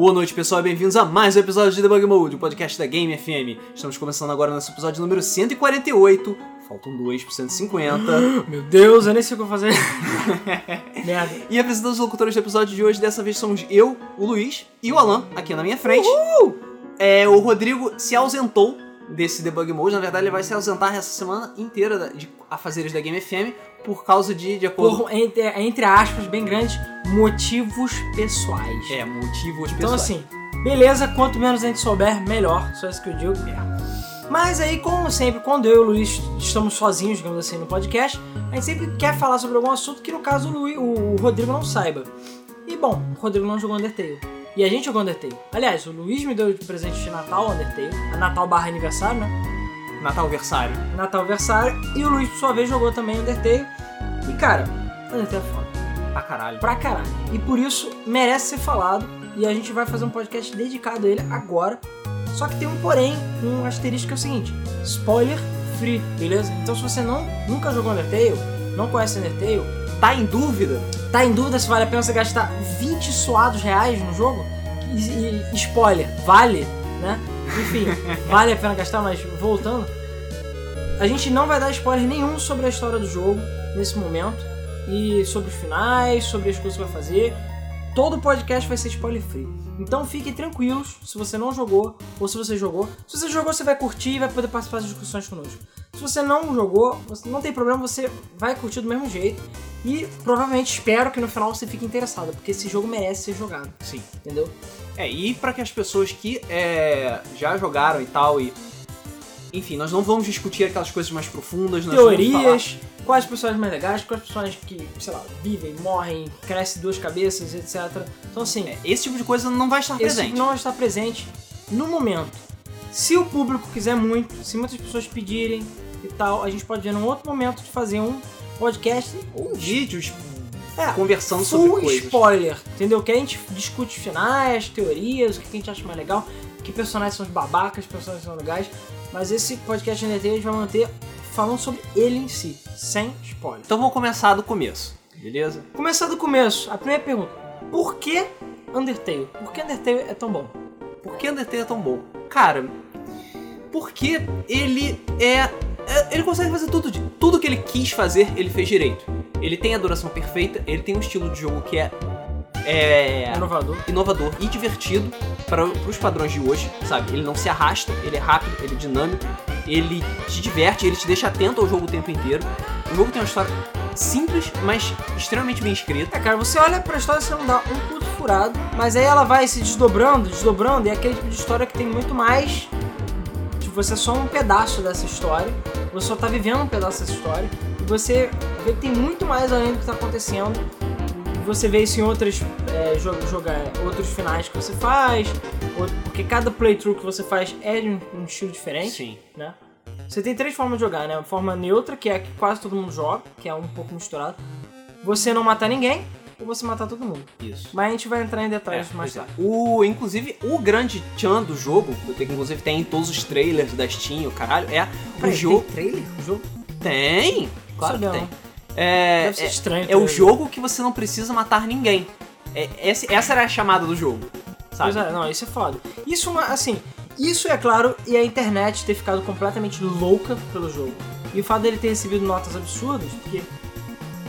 Boa noite, pessoal, e bem-vindos a mais um episódio de Debug Mode, o podcast da Game FM. Estamos começando agora nosso episódio número 148. Faltam dois por 150. Meu Deus, eu nem sei o que eu vou fazer. Merda. E apresentando os locutores do episódio de hoje, dessa vez somos eu, o Luiz e o Alan, aqui na minha frente. É, o Rodrigo se ausentou desse Debug Mode, na verdade ele vai se ausentar essa semana inteira de afazeres da Game FM por causa de, de acordo... Por, entre, entre aspas, bem grandes, motivos pessoais. É, motivos Então pessoais. assim, beleza, quanto menos a gente souber, melhor. Só isso que eu digo. Mas aí, como sempre, quando eu e o Luiz estamos sozinhos, digamos assim, no podcast, a gente sempre quer falar sobre algum assunto que no caso o, Luiz, o Rodrigo não saiba. E bom, o Rodrigo não jogou Undertale. E a gente jogou Undertale. Aliás, o Luiz me deu de presente de Natal Undertale. A Natal barra aniversário, né? Natal versário. Natal Versário. E o Luiz, por sua vez, jogou também Undertale. E cara, Undertale é foda. Pra caralho. Pra caralho. E por isso merece ser falado. E a gente vai fazer um podcast dedicado a ele agora. Só que tem um porém, um asterisco que é o seguinte: spoiler free, beleza? Então se você não nunca jogou Undertale, não conhece Undertale, Tá em dúvida? tá em dúvida se vale a pena você gastar 20 suados reais no jogo? E, e- spoiler, vale, né? Enfim, vale a pena gastar, mas voltando, a gente não vai dar spoiler nenhum sobre a história do jogo nesse momento e sobre os finais, sobre as coisas que vai fazer. Todo o podcast vai ser spoiler free. Então fiquem tranquilos se você não jogou ou se você jogou. Se você jogou, você vai curtir e vai poder participar das discussões conosco. Se você não jogou, não tem problema, você vai curtir do mesmo jeito. E provavelmente espero que no final você fique interessado, porque esse jogo merece ser jogado, Sim. entendeu? É, e pra que as pessoas que é, já jogaram e tal, e. Enfim, nós não vamos discutir aquelas coisas mais profundas, Teorias, quais personagens mais legais, quais personagens que, sei lá, vivem, morrem, crescem duas cabeças, etc. Então assim, falar- Esse tipo de coisa não vai estar presente. não está presente no momento. Se o público quiser muito, se muitas pessoas pedirem e tal, a gente pode ver num outro momento de fazer um podcast Ou vídeos É, conversando sobre coisas. spoiler, entendeu? Que a gente discute os finais, teorias, o que a gente acha mais legal, que personagens são os babacas, personagens são legais. Mas esse podcast Undertale a gente vai manter falando sobre ele em si, sem spoiler. Então vamos começar do começo, beleza? Começar do começo, a primeira pergunta: Por que Undertale? Por que Undertale é tão bom? Por que Undertale é tão bom? Cara, porque ele é. é- Ele consegue fazer tudo. de- Tudo que ele quis fazer, ele fez direito. Ele tem a duração perfeita, ele tem um estilo de jogo que é. É. Inovador. inovador e divertido para os padrões de hoje, sabe? Ele não se arrasta, ele é rápido, ele é dinâmico, ele te diverte, ele te deixa atento ao jogo o tempo inteiro. O jogo tem uma história simples, mas extremamente bem escrita. É, cara, você olha pra história e você não dá um puto furado, mas aí ela vai se desdobrando, desdobrando, e é aquele tipo de história que tem muito mais. Tipo, você é só um pedaço dessa história, você só tá vivendo um pedaço dessa história, e você vê que tem muito mais além do que tá acontecendo. Você vê isso em outras, é, outros finais que você faz, porque cada playthrough que você faz é de um, um estilo diferente Sim. né? Você tem três formas de jogar, né? A forma neutra, que é a que quase todo mundo joga, que é um pouco misturado. Você não matar ninguém, ou você matar todo mundo. Isso. Mas a gente vai entrar em detalhes É, mais é. tarde. O, inclusive, o grande tchan do jogo, que inclusive tem em todos os trailers da Steam, o caralho, é o jogo. Tem trailer? O jogo? Tem! Claro que Sabia tem. É, Deve ser é- estranho. é o trailer. jogo que você não precisa matar ninguém. É, esse- essa era a chamada do jogo, sabe? Pois é, não, isso é foda. Isso, assim, isso é claro, e a internet ter ficado completamente louca pelo jogo. E o fato dele ter recebido notas absurdas, porque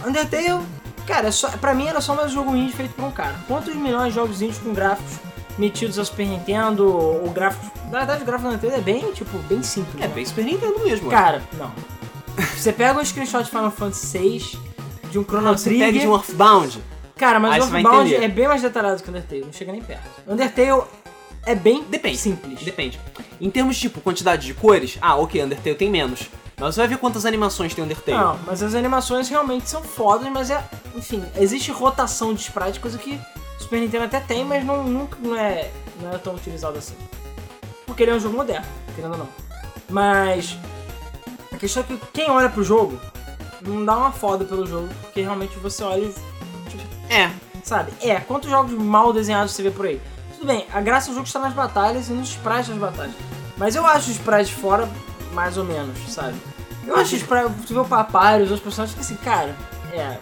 Undertale, cara, é só, pra mim era só mais um jogo indie feito por um cara. Quantos milhões de jogos indies com gráficos metidos ao Super Nintendo, ou gráficos... Na verdade, o gráfico do Undertale é bem, tipo, bem simples. É né? bem Super Nintendo mesmo. Cara, não. Você pega um screenshot de Final Fantasy VI, de um Chrono Não, você Trigger... pega de um Earthbound. Cara, mas o Earthbound é bem mais detalhado que o Undertale, não chega nem perto. Undertale é bem Depende. simples. Depende. Em termos de tipo, quantidade de cores, ah, ok, Undertale tem menos. Mas você vai ver quantas animações tem Undertale. Não, mas as animações realmente são fodas, mas é. Enfim, existe rotação de sprite, coisa que o Super Nintendo até tem, mas não, nunca não é, não é tão utilizado assim. Porque ele é um jogo moderno, querendo ou não. Mas. A questão é que quem olha pro jogo não dá uma foda pelo jogo, porque realmente você olha e. tipo, É. Sabe? É, quantos jogos mal desenhados você vê por aí? Tudo bem, a graça do jogo está nas batalhas e nos sprites das batalhas. Mas eu acho os sprites fora mais ou menos, sabe? Eu acho os sprites, você vê o papai, os outros personagens, que assim, cara, é.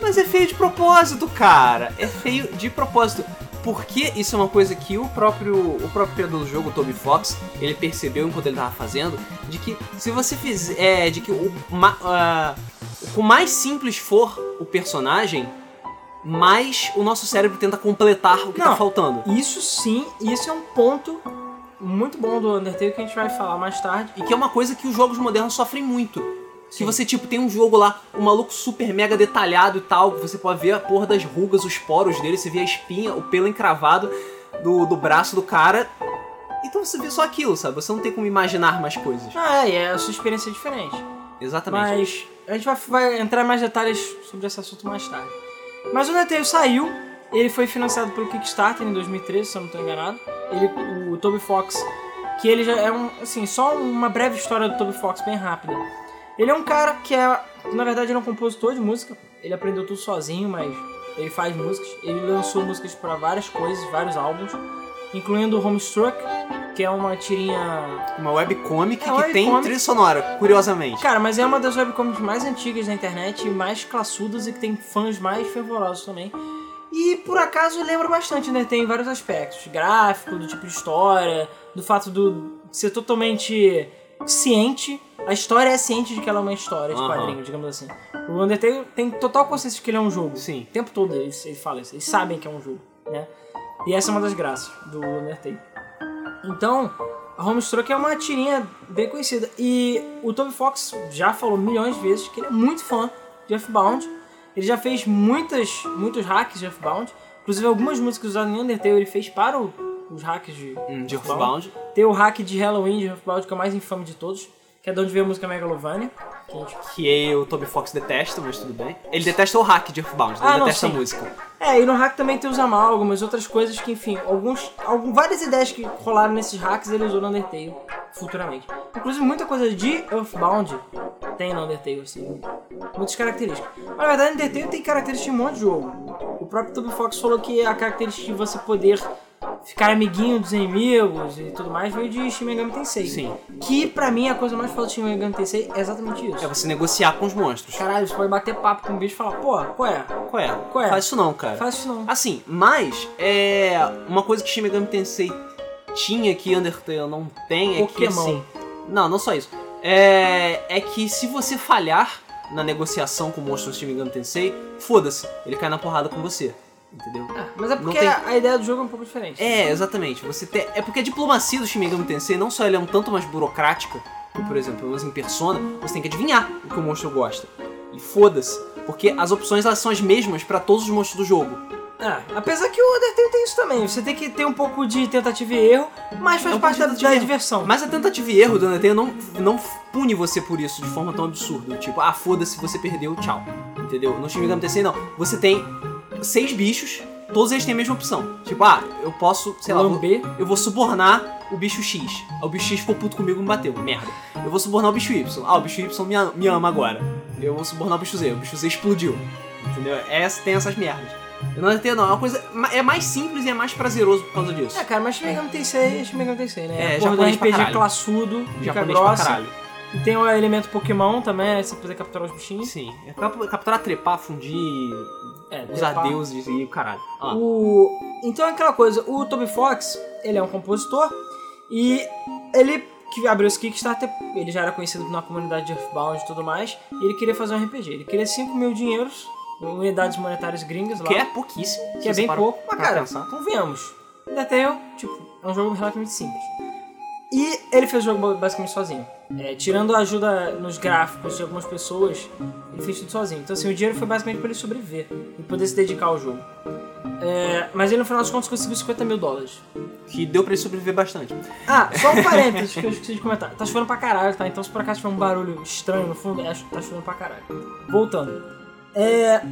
Mas é feio de propósito, cara. É feio de propósito. Porque isso é uma coisa que o próprio, o próprio criador do jogo, o Toby Fox, ele percebeu enquanto ele tava fazendo, de que se você fizer. É, de que o, ma, ah, o mais simples for o personagem, mais o nosso cérebro tenta completar o que tá Não. faltando. Isso sim, isso é um ponto muito bom do Undertale que a gente vai falar mais tarde. E que é uma coisa que os jogos modernos sofrem muito. Que Sim. você, tipo, tem um jogo lá, um maluco super mega detalhado e tal, que você pode ver a porra das rugas, os poros dele, você vê a espinha, o pelo encravado do, do braço do cara. Então você vê só aquilo, sabe? Você não tem como imaginar mais coisas. Ah, é, e a sua experiência é diferente. Exatamente. Mas a gente vai, vai entrar em mais detalhes sobre esse assunto mais tarde. Mas o Undertale saiu, ele foi financiado pelo Kickstarter em 2013, se eu não estou enganado. Ele, o Toby Fox, que ele já é um, assim, só uma breve história do Toby Fox, bem rápida. Ele é um cara que é, na verdade, ele é um compositor de música. Ele aprendeu tudo sozinho, mas ele faz músicas. Ele lançou músicas para várias coisas, vários álbuns, incluindo Homestruck, que é uma tirinha Uma webcomic É, que uma tem webcomic. trilha sonora, curiosamente. Cara, mas é uma das webcomics mais antigas da internet, mais classudas e que tem fãs mais fervorosos também. E por acaso lembra bastante, né? Tem vários aspectos. Gráfico, do tipo de história, do fato do ser totalmente ciente. A história é ciente de que ela é uma história de Aham. quadrinho, digamos assim. O Undertale tem total consciência de que ele é um jogo. Sim. O tempo todo eles, eles falam isso. Eles sabem que é um jogo, né? E essa é uma das graças do Undertale. Então, a Homestruck é uma tirinha bem conhecida. E o Toby Fox já falou milhões de vezes que ele é muito fã de Earthbound. Ele já fez muitas, muitos hacks de Earthbound. Inclusive, algumas músicas usadas em Undertale ele fez para o- os hacks de, Hum, de Earthbound. Tem o hack de Halloween de Earthbound, que é o mais infame de todos. Que é de onde veio a música Megalovania. Que a gente Que o Toby Fox detesta, mas tudo bem. Ele detesta o hack de Earthbound, ele Ah, não, detesta a sim. música. É, e no hack também tem os amálgamas, outras coisas que, enfim, alguns, algum, várias ideias que rolaram nesses hacks ele usou no Undertale futuramente. Inclusive, muita coisa de Earthbound tem no Undertale, assim, muitas características. Mas, na verdade, Undertale tem características de um monte de jogo. O próprio Toby Fox falou que a característica de você poder ficar amiguinho dos inimigos e tudo mais veio de Shin Megami Tensei. Sim. Que, pra mim, a coisa mais foda de Shin Megami Tensei é exatamente isso. É você negociar com os monstros. Caralho, você pode bater papo com o bicho e falar, pô, qual é? Qual é? Qual é? Faz isso não, cara. Faz isso não. Assim, mas é uma coisa que Shin Megami Tensei tinha que Undertale não tem é que Pokémon. assim, não, não só isso. É, é que se você falhar na negociação com o monstro do Shin Megami Tensei, foda-se, ele cai na porrada com você, entendeu? É, mas é porque tem- a ideia do jogo é um pouco diferente. É, exatamente. Você te... É porque a diplomacia do Shin Megami Tensei não só ela é um tanto mais burocrática, que, por exemplo, menos em Persona, você tem que adivinhar o que o monstro gosta. E foda-se, porque as opções elas são as mesmas pra todos os monstros do jogo. É, apesar que o Undertale tem isso também. Você tem que ter um pouco de tentativa e erro, mas faz É um parte da, da diversão. Mas a tentativa e erro do Undertale não, não pune você por isso de forma tão absurda. Tipo, ah, foda-se, você perdeu, tchau. Entendeu? No Shin Megami Tensei, não. Você tem seis bichos, todos eles têm a mesma opção. Tipo, ah, eu posso, sei lá, Lamber. eu vou subornar o bicho X. Aí o bicho X ficou puto comigo e me bateu. Merda. Eu vou subornar o bicho Y. Ah, o bicho Y me, me ama agora. Eu vou subornar o bicho Z. O bicho Z explodiu. Entendeu? Essa, tem essas merdas. Eu não entendo, não. É uma coisa. É mais simples e é mais prazeroso por causa disso. É, cara, mas Shin Megami Tensei, Shin Megami Tensei, né? É, porra do japonês pra RPG caralho. classudo, dica Japonês pra caralho. E tem o elemento Pokémon também, né? Você poder capturar os bichinhos. Sim. É cap- capturar, trepar, fundir, É, usar trepar. deuses e o caralho. Ah. O... Então é aquela coisa, o Toby Fox, ele é um compositor e ele que abriu esse Kickstarter, ele já era conhecido na comunidade de Earthbound e tudo mais, e ele queria fazer um RPG. Ele queria 5 mil dinheiros, unidades monetárias gringas lá, Que é pouquíssimo. que é bem pouco, mas cara, pensar. convenhamos. Undertale, tipo, é um jogo relativamente simples. E ele fez o jogo basicamente sozinho. É, tirando a ajuda nos gráficos de algumas pessoas, ele fez tudo sozinho. Então, assim, o dinheiro foi basicamente para ele sobreviver e poder se dedicar ao jogo. É, mas ele, no final das contas, conseguiu 50 mil dólares. Que deu pra ele sobreviver bastante. Ah, só um parênteses que eu esqueci de comentar. Tá chovendo pra caralho, tá? Então, se por acaso tiver um barulho estranho no fundo, é, tá chovendo pra caralho. Voltando. É,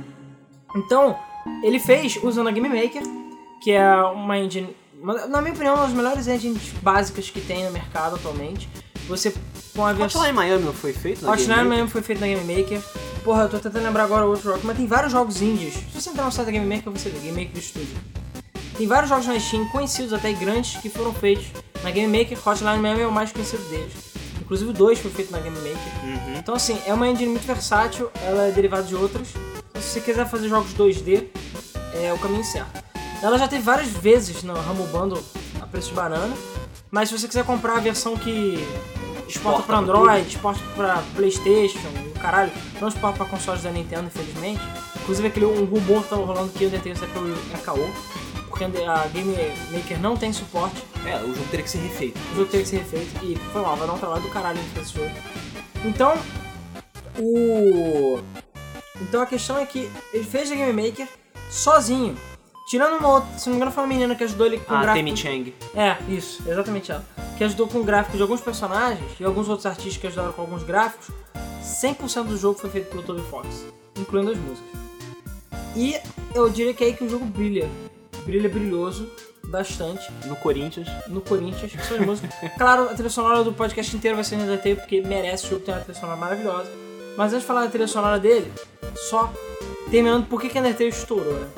então, ele fez usando a Game Maker, que é uma engine, na minha opinião, uma das melhores engines básicas que tem no mercado atualmente. Você, com a versão... Hotline Miami não foi feito na Hotline Game Maker? Miami foi feito na Game Maker. Porra, eu tô tentando lembrar agora outro jogo, mas tem vários jogos indies. Se você entrar no site da Game Maker, você vê, Game Maker Studio. Tem vários jogos na Steam, conhecidos até grandes, que foram feitos na Game Maker. Hotline Miami é o mais conhecido deles. Inclusive o 2 foi feito na Game Maker. Uhum. Então assim, é uma engine muito versátil, ela é derivada de outras. Então se você quiser fazer jogos 2D, é o caminho certo. Ela já teve várias vezes no Rumble Bundle a preço de banana, mas se você quiser comprar a versão que exporta pra pra Android, exporta pra Playstation, o caralho, não exporta pra consoles da Nintendo, infelizmente. Inclusive aquele um rumor que tava rolando que o Undertale sai pelo caô, porque a Game Maker não tem suporte, É, o jogo teria que ser refeito. o jogo teve que ser refeito e foi mal, vai dar um trabalho do caralho fazer esse jogo. Então, o. Então a questão é que ele fez a Game Maker sozinho. Tirando uma outra, se não me engano, foi uma menina que ajudou ele com o Ah, gráfico. Temi Chang. É, isso, exatamente ela. Que ajudou com o gráfico de alguns personagens e alguns outros artistas que ajudaram com alguns gráficos. 100% do jogo foi feito pelo Toby Fox, incluindo as músicas. E eu diria que é aí que o jogo brilha. Brilha brilhoso, bastante No Corinthians. no Corinthians, que são as músicas. Claro, a trilha sonora do podcast inteiro vai ser no DT, porque merece o jogo ter uma trilha sonora maravilhosa. Mas antes de falar da trilha sonora dele, só terminando por que que Undertale estourou, né?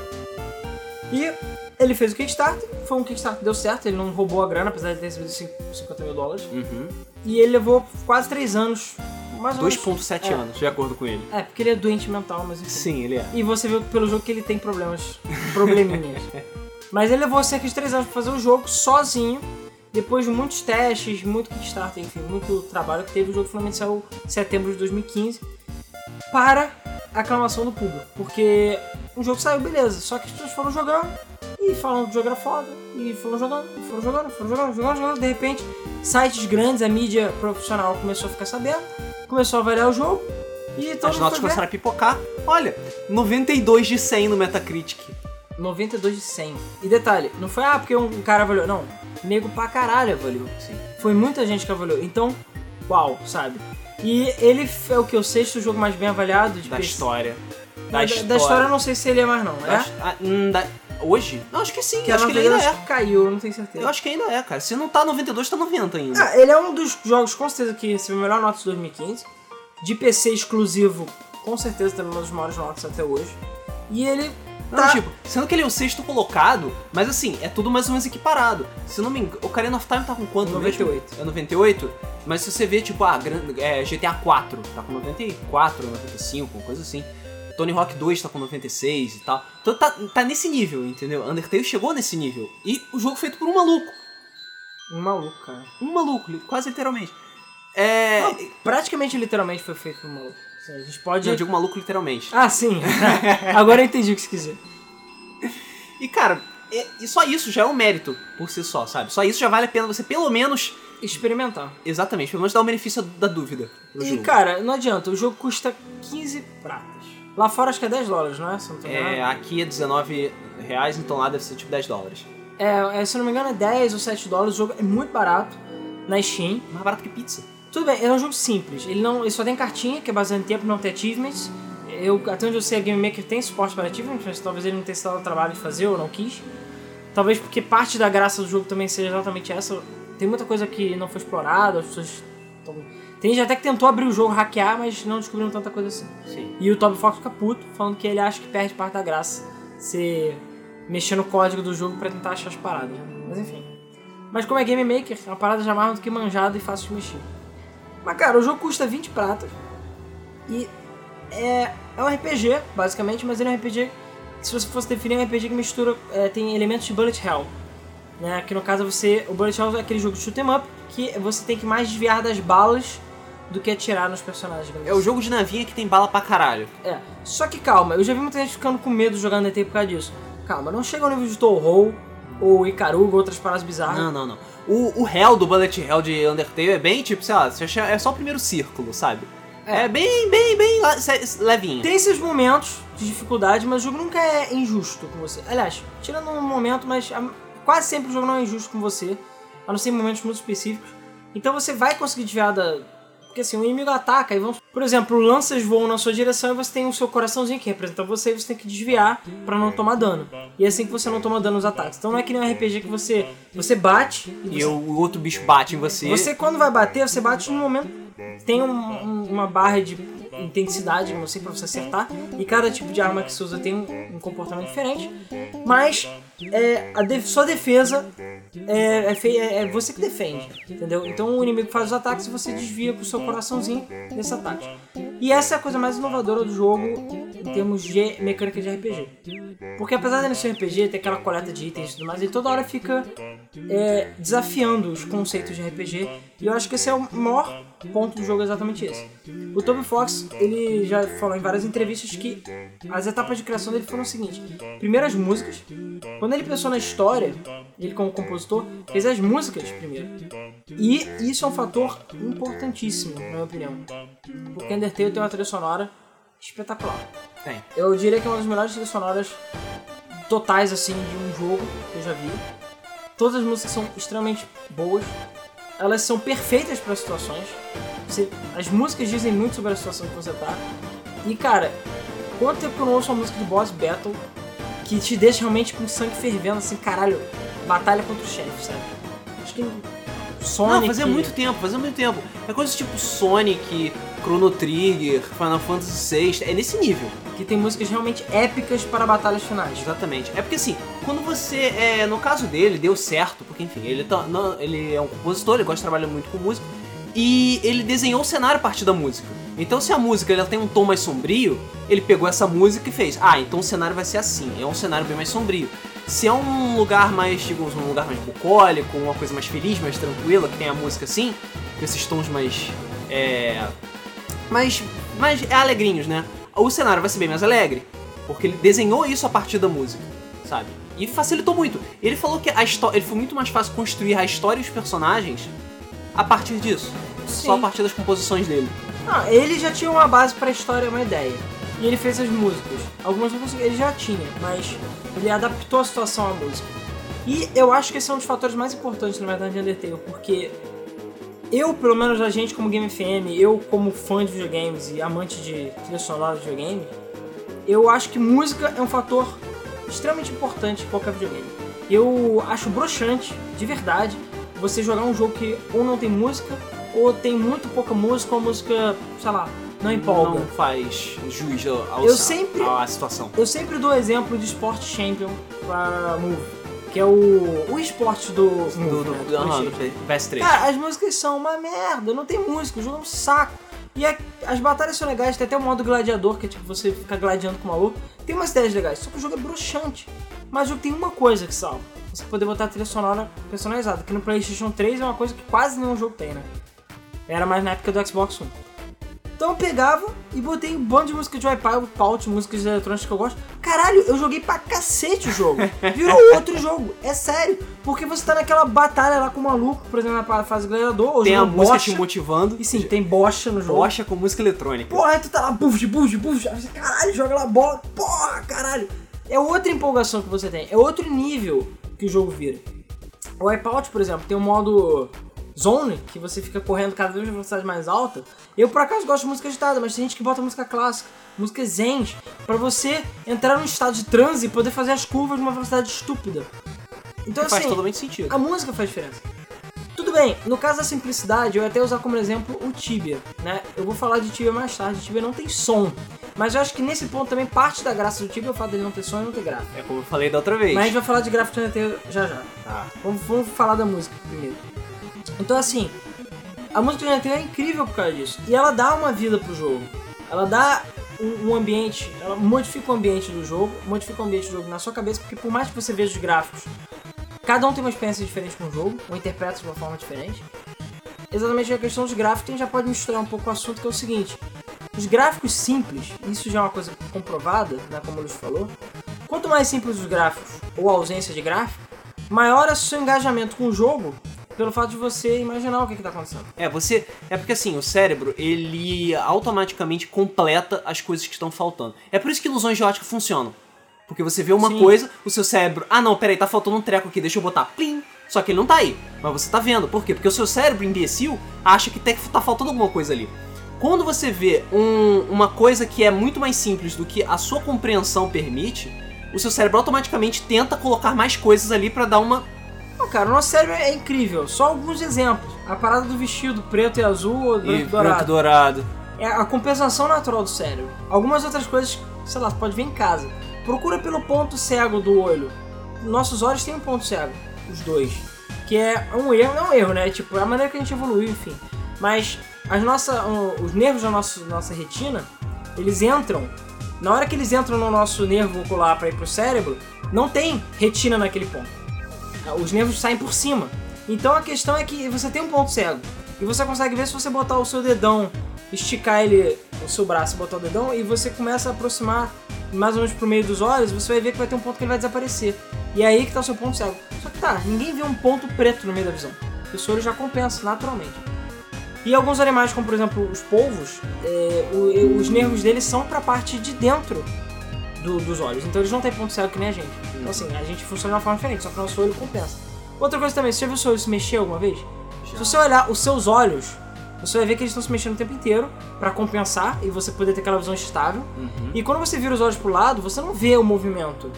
E ele fez o Kickstarter, foi um Kickstarter que deu certo, ele não roubou a grana, apesar de ter recebido 5 50 mil dólares. Uhum. E ele levou quase 3 anos, mais ou menos. 2.7 É. anos, de acordo com ele. É, porque ele é doente mental, mas enfim. Sim, ele é. E você viu pelo jogo que ele tem problemas, probleminhas. Mas ele levou cerca de 3 anos pra fazer o jogo sozinho, depois de muitos testes, muito Kickstarter, enfim, muito trabalho que teve. O jogo finalmente saiu em setembro de 2015 para a aclamação do público. Porque o jogo saiu, beleza, só que as pessoas foram jogando e falando que o jogo era foda, e foram jogando, foram jogando, foram jogando, jogando, jogando. De repente, sites grandes, a mídia profissional começou a ficar sabendo, começou a avaliar o jogo. E todo As notas começaram a pipocar. Olha, 92 de 100 no Metacritic. 92 de 100. E detalhe, não foi ah, porque um cara avaliou. Não, nego pra caralho avaliou. Sim. Foi muita gente que avaliou. Então, uau, sabe? E ele é o que? O sexto jogo mais bem avaliado de Da PC. história. Da, Da, da história. história eu não sei se ele é mais não, Da é? his- ah, hum, da- Hoje? Não, acho que sim. Que acho na que ele ainda é. acho caiu, eu não tenho certeza. Eu acho que ainda é, cara. Se não tá 92, tá 90 ainda. Ah, ele é um dos jogos com certeza que recebeu a melhor nota de 2015. De PC exclusivo, com certeza também uma das maiores notas até hoje. E ele Não, tá... tipo, sendo que ele é o sexto colocado, mas assim, é tudo mais ou menos equiparado. Se não me engano, o Ocarina of Time tá com quanto? 98. mesmo? É 98? Mas se você vê, tipo, ah, é, GTA 4 tá com 94, 95, coisa assim. Tony Hawk 2 tá com 96 e tal. Então tá, tá nesse nível, entendeu? Undertale chegou nesse nível. E o jogo feito por um maluco. Um maluco, cara. Um maluco, quase literalmente. É. Não, praticamente literalmente foi feito por um maluco. A gente pode... Eu digo maluco literalmente. Ah, sim. Agora eu entendi o que você quiser. E cara, é- e só isso já é um mérito por si só, sabe? Só isso já vale a pena você pelo menos. Experimentar. Exatamente, pelo menos dar o benefício da dúvida E, jogo. cara, não adianta. O jogo custa 15 pratas. Lá fora acho que é 10 dólares, não é? Se não É, aqui é 19 reais, então lá deve ser tipo 10 dólares. É, é, se eu não me engano é 10 ou 7 dólares. O jogo é muito barato na Steam. Mais barato que pizza. Tudo bem, é um jogo simples. Ele não, ele só tem cartinha, que é baseado em tempo, não tem achievements. Eu, até onde eu sei, a Game Maker tem suporte para achievements, mas talvez ele não tenha se dado o trabalho de fazer ou não quis. Talvez porque parte da graça do jogo também seja exatamente essa. Tem muita coisa que não foi explorada, as pessoas. tão- Tem gente até que tentou abrir o jogo, hackear, mas não descobriram tanta coisa assim. Sim. E o Toby Fox fica puto, falando que ele acha que perde parte da graça se mexer no código do jogo pra tentar achar as paradas. né? Mas enfim. Mas como é Game Maker, é uma parada já mais do que manjada e fácil de mexer. Mas cara, o jogo custa 20 pratas. E é, é um RPG, basicamente, mas ele é um RPG. Se você fosse definir, é um RPG que mistura. é, tem elementos de Bullet Hell. Né? Que no caso você. O Bullet Hell é aquele jogo de shoot 'em up que você tem que mais desviar das balas do que atirar nos personagens. É o jogo de navinha que tem bala pra caralho. é, só que calma, eu já vi muita gente ficando com medo jogando ET por causa disso. Calma, não chega ao nível de Touhou, ou Icaruga, outras paradas bizarras. Não, não, não. O, o Hell do Bullet Hell de Undertale é bem tipo, sei lá, é só o primeiro círculo, sabe? É, É. bem, bem, bem levinho. Tem esses momentos de dificuldade, mas o jogo nunca é injusto com você. Aliás, tirando um momento, mas quase sempre o jogo não é injusto com você, a não ser em momentos muito específicos. Então você vai conseguir desviar da. Porque assim, o inimigo ataca e vamos. Por exemplo, lanças voam na sua direção e você tem o seu coraçãozinho que representa você e você tem que desviar pra não tomar dano. E é assim que você não toma dano nos ataques. Então não é que nem um RPG que você. Você bate e, você, o, o outro bicho bate em você. você quando vai bater, você bate no momento. Tem um- um- uma barra de intensidade, digamos assim, pra você acertar. E cada tipo de arma que você usa tem um, um comportamento diferente. Mas é, a de- sua defesa é, é, é- é você que defende, entendeu? Então o inimigo faz os ataques e você desvia com o seu coraçãozinho desse ataque. E essa é a coisa mais inovadora do jogo em termos de mecânica de RPG. Porque apesar de não ser RPG, ter aquela coleta de itens e tudo mais, ele toda hora fica é, desafiando os conceitos de RPG. E eu acho que esse é o maior ponto do jogo, é exatamente esse. O Toby Fox, ele já falou em várias entrevistas que as etapas de criação dele foram o seguinte. Primeiro as músicas. Quando ele pensou na história, ele como compositor, fez as músicas primeiro. E isso é um fator importantíssimo, na minha opinião. Porque Undertale tem uma trilha sonora espetacular. Tem. Eu diria que é uma das melhores trilhas sonoras totais, assim, de um jogo que eu já vi. Todas as músicas são extremamente boas. Elas são perfeitas para situações. Você- as músicas dizem muito sobre a situação que você tá. E, cara, quanto tempo que eu não ouço uma música de boss battle que te deixa realmente com o sangue fervendo, assim, caralho, batalha contra o chefe, sabe? Acho que Sonic... Não, fazia muito tempo, fazia muito tempo. É coisa tipo Sonic, Chrono Trigger, Final Fantasy VI, é nesse nível. Que tem músicas realmente épicas para batalhas finais. Exatamente. É porque assim, quando você. É, no caso dele, deu certo, porque enfim, ele, tá, não, ele é um compositor, ele gosta de trabalhar muito com música. E ele desenhou o cenário a partir da música. Então se a música ela tem um tom mais sombrio, ele pegou essa música e fez, ah, então o cenário vai ser assim, é um cenário bem mais sombrio. Se é um lugar mais, digamos, um lugar mais bucólico, uma coisa mais feliz, mais tranquila, que tem a música assim, com esses tons mais. É. mais. mais alegrinhos, né? O cenário vai ser bem mais alegre. Porque ele desenhou isso a partir da música, sabe? E facilitou muito. Ele falou que a história. Ele foi muito mais fácil construir a história e os personagens a partir disso. Só a Sim. partir das composições dele. Ah, ele já tinha uma base pra história, uma ideia. E ele fez as músicas. Algumas músicas ele já tinha, mas ele adaptou a situação à música. E eu acho que esse é um dos fatores mais importantes, na verdade, de Undertale, porque eu, pelo menos a gente como Game FM, eu como fã de videogames e amante de trilha sonora de videogame, eu acho que música é um fator extremamente importante em qualquer videogame. Eu acho broxante, de verdade, você jogar um jogo que ou não tem música, ou tem muito pouca música, ou a música, sei lá, não empolga. Não faz juiz ao, Eu sempre- à situação. Eu sempre dou exemplo de Sport Champion pra Move, que é o, o esporte do Move, Do, do, né, do, do PlayStation. PS3. Cara, as músicas são uma merda, não tem música, o jogo é um saco. E a- as batalhas são legais, tem até o modo gladiador, que é tipo você ficar gladiando com o maluco. Tem umas ideias legais, só que o jogo é broxante. Mas o jogo tem uma coisa que salva. Você poder botar a trilha sonora personalizada, que no Playstation 3 é uma coisa que quase nenhum jogo tem, né? Era mais na época do Xbox One. Então eu pegava e botei um bando de música de Wipeout, músicas eletrônicas que eu gosto. Caralho, eu joguei pra cacete o jogo. Virou outro jogo, é sério. Porque você tá naquela batalha lá com o maluco, por exemplo, na fase gladiador, Tem a música bocha. te motivando. E sim, tem bocha no jogo. Bocha com música eletrônica. Porra, aí tu tá lá, buf, buf, buf, caralho, joga lá bola, porra, caralho. É outra empolgação que você tem, é outro nível que o jogo vira. O Wipeout, por exemplo, tem um modo Zone, que você fica correndo cada vez uma velocidade mais alta. Eu, por acaso, gosto de música agitada, mas tem gente que bota música clássica, música zen, pra você entrar num estado de transe e poder fazer as curvas numa velocidade estúpida. Então, faz assim, totalmente sentido. a música faz diferença. Tudo bem, no caso da simplicidade, eu ia até usar como exemplo o Tibia, né? Eu vou falar de Tibia mais tarde, Tibia não tem som. Mas eu acho que nesse ponto também parte da graça do Tibia é o fato dele não ter som e não ter gráfico. É como eu falei da outra vez. Mas a gente vai falar de gráfico de já já. Tá. Vamos, vamos falar da música primeiro. Então assim, a música de Undertale é incrível por causa disso. E ela dá uma vida pro jogo. Ela dá um, um ambiente, ela modifica o ambiente do jogo, modifica o ambiente do jogo na sua cabeça, porque por mais que você veja os gráficos, cada um tem uma experiência diferente com o jogo, ou interpreta de uma forma diferente. Exatamente a questão dos gráficos, a gente já pode misturar um pouco o assunto, que é o seguinte. Os gráficos simples, isso já é uma coisa comprovada, né, como o Luiz falou, quanto mais simples os gráficos, ou a ausência de gráfico, maior é o seu engajamento com o jogo, pelo fato de você imaginar o que está acontecendo. É, você. É porque assim, o cérebro, ele automaticamente completa as coisas que estão faltando. É por isso que ilusões de ótica funcionam. Porque você vê uma Sim. coisa, o seu cérebro. Ah não, peraí, tá faltando um treco aqui, deixa eu botar. Plim! Só que ele não tá aí. Mas você tá vendo. Por quê? Porque o seu cérebro imbecil acha que tem- tá faltando alguma coisa ali. Quando você vê um- uma coisa que é muito mais simples do que a sua compreensão permite, o seu cérebro automaticamente tenta colocar mais coisas ali pra dar uma. Não, cara, o nosso cérebro é incrível. Só alguns exemplos. A parada do vestido preto e azul ou branco e e dourado. branco dourado. É a compensação natural do cérebro. Algumas outras coisas, sei lá, você pode ver em casa. Procura pelo ponto cego do olho. Nossos olhos têm um ponto cego, os dois. Que é um erro, não é um erro, né? Tipo, é a maneira que a gente evoluiu, enfim. Mas as os nervos da nossa, nossa retina, eles entram. Na hora que eles entram no nosso nervo ocular para ir pro cérebro, não tem retina naquele ponto. Os nervos saem por cima. Então a questão é que você tem um ponto cego. E você consegue ver se você botar o seu dedão, esticar ele, o seu braço botar o dedão, e você começa a aproximar mais ou menos pro meio dos olhos, você vai ver que vai ter um ponto que ele vai desaparecer. E é aí que tá o seu ponto cego. Só que tá, ninguém vê um ponto preto no meio da visão. O seu olho já compensa naturalmente. E alguns animais, como por exemplo os polvos, é, o- os nervos deles são pra parte de dentro do- dos olhos. Então eles não têm ponto cego que nem a gente. Então assim, a gente funciona de uma forma diferente, só que o nosso olho compensa. Outra coisa também, você já viu o seu olho se mexer alguma vez? Se você olhar os seus olhos, você vai ver que eles estão se mexendo o tempo inteiro pra compensar e você poder ter aquela visão estável. Uhum. E quando você vira os olhos pro lado, você não vê o movimento.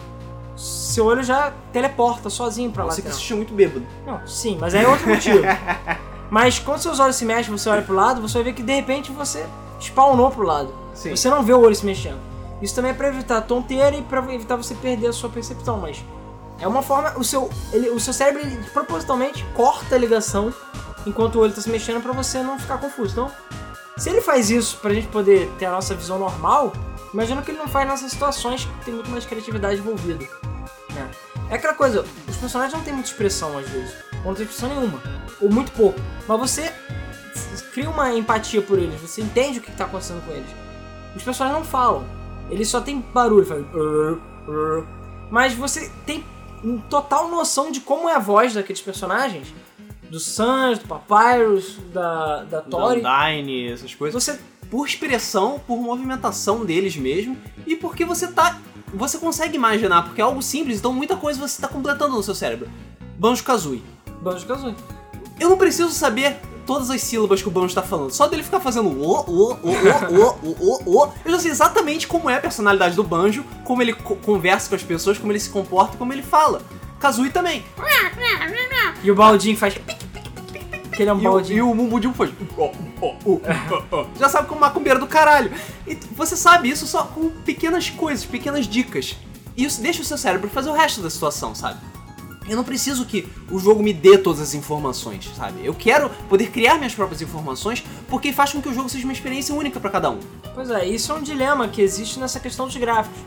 Seu olho já teleporta sozinho pra lá. Você que assistiu muito bêbado. Não, sim, mas é outro motivo. mas quando seus olhos se mexem, você olha pro lado, você vai ver que de repente você spawnou pro lado. Sim. Você não vê o olho se mexendo. Isso também é pra evitar tonteira e pra evitar você perder a sua percepção, mas é uma forma, o seu, ele- o seu cérebro ele, propositalmente corta a ligação enquanto o olho tá se mexendo pra você não ficar confuso. Então, se ele faz isso pra gente poder ter a nossa visão normal, imagina que ele não faz nessas situações que tem muito mais criatividade envolvida. né? É aquela coisa, os personagens não têm muita expressão às vezes, ou não tem expressão nenhuma, ou muito pouco, mas você cria uma empatia por eles, você entende o que está acontecendo com eles. Os personagens não falam, eles só tem barulho, mas você tem total noção de como é a voz daqueles personagens, do Sans, do Papyrus, da, da Tori. Undyne, essas coisas. Você Por expressão, por movimentação deles mesmo, e porque você tá. Você consegue imaginar, porque é algo simples, então muita coisa você tá completando no seu cérebro. Banjo Kazooie. Banjo Kazooie. Eu não preciso saber todas as sílabas que o Banjo tá falando. Só dele ficar fazendo o, o, o, o, o, o, o. Eu já sei exatamente como é a personalidade do Banjo, como ele co- conversa com as pessoas, como ele se comporta e como ele fala. Kazooie também. E o Baldinho faz. Que ele é um E o, baldinho. e o Mumbudinho faz. "Ó, ó, ó, ó, ó". Já sabe como macumbeiro do caralho. E você sabe isso só com pequenas coisas, pequenas dicas. E isso deixa o seu cérebro fazer o resto da situação, sabe? Eu não preciso que o jogo me dê todas as informações, sabe? Eu quero poder criar minhas próprias informações porque faz com que o jogo seja uma experiência única pra cada um. Pois é, isso é um dilema que existe nessa questão dos gráficos.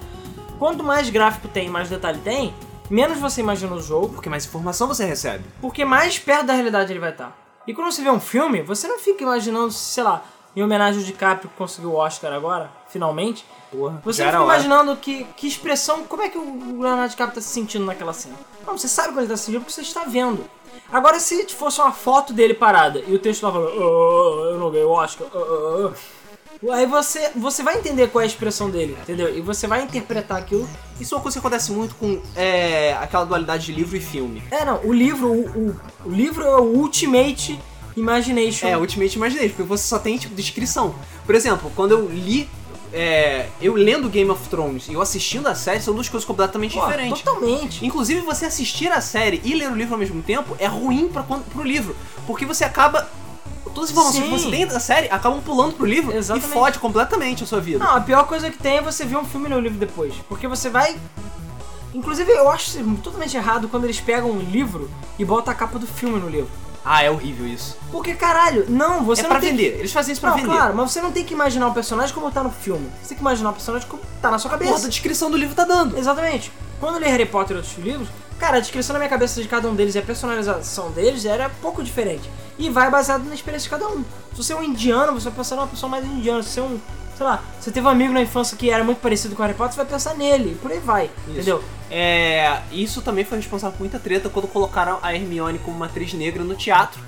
Quanto mais gráfico tem, mais detalhe tem, menos você imagina o jogo, Porque mais informação você recebe. porque mais perto da realidade ele vai estar. E quando você vê um filme, você não fica imaginando, sei lá, em homenagem ao DiCaprio que conseguiu o Oscar agora, finalmente. Porra, Você fica hora. imaginando que, que expressão, como é que o Leonardo DiCaprio tá se sentindo naquela cena. Não, você sabe como ele tá se sentindo porque você está vendo. Agora, se fosse uma foto dele parada e o texto lá falando, "Ah, eu não ganhei o Oscar, ah, ah, ah", aí você, você vai entender qual é a expressão dele, entendeu? E você vai interpretar aquilo. Isso é uma coisa que acontece muito com é, aquela dualidade de livro e filme. É, não, o livro, o, o, o livro é o Ultimate Imagination. É, Ultimate Imagination, porque você só tem, tipo, descrição. Por exemplo, quando eu li. é, eu lendo Game of Thrones e eu assistindo a série são duas coisas completamente Pô, diferentes. Totalmente. Inclusive, você assistir a série e ler o livro ao mesmo tempo é ruim pra, quando- pro livro. Porque você acaba. Todas as informações Sim. que você tem da série acabam pulando pro livro Exatamente. e fode completamente a sua vida. Não, a pior coisa que tem é você ver um filme e ler o livro depois. Porque você vai. Inclusive, eu acho totalmente errado quando eles pegam um livro e botam a capa do filme no livro. Ah, é horrível isso. Porque, caralho, não, você é não pra tem vender. Eles fazem isso pra não, vender. claro, mas você não tem que imaginar o personagem como tá no filme. Você tem que imaginar o personagem como tá na sua Porra, cabeça. a descrição do livro tá dando. Exatamente. Quando eu li Harry Potter e outros livros, cara, a descrição na minha cabeça de cada um deles e a personalização deles era pouco diferente. E vai baseado na experiência de cada um. Se você é um indiano, você vai pensar numa pessoa mais indiana. Se você é um, sei lá, você teve um amigo na infância que era muito parecido com o Harry Potter, você vai pensar nele. E por aí vai, entendeu? É, isso também foi responsável por muita treta quando colocaram a Hermione como uma atriz negra no teatro.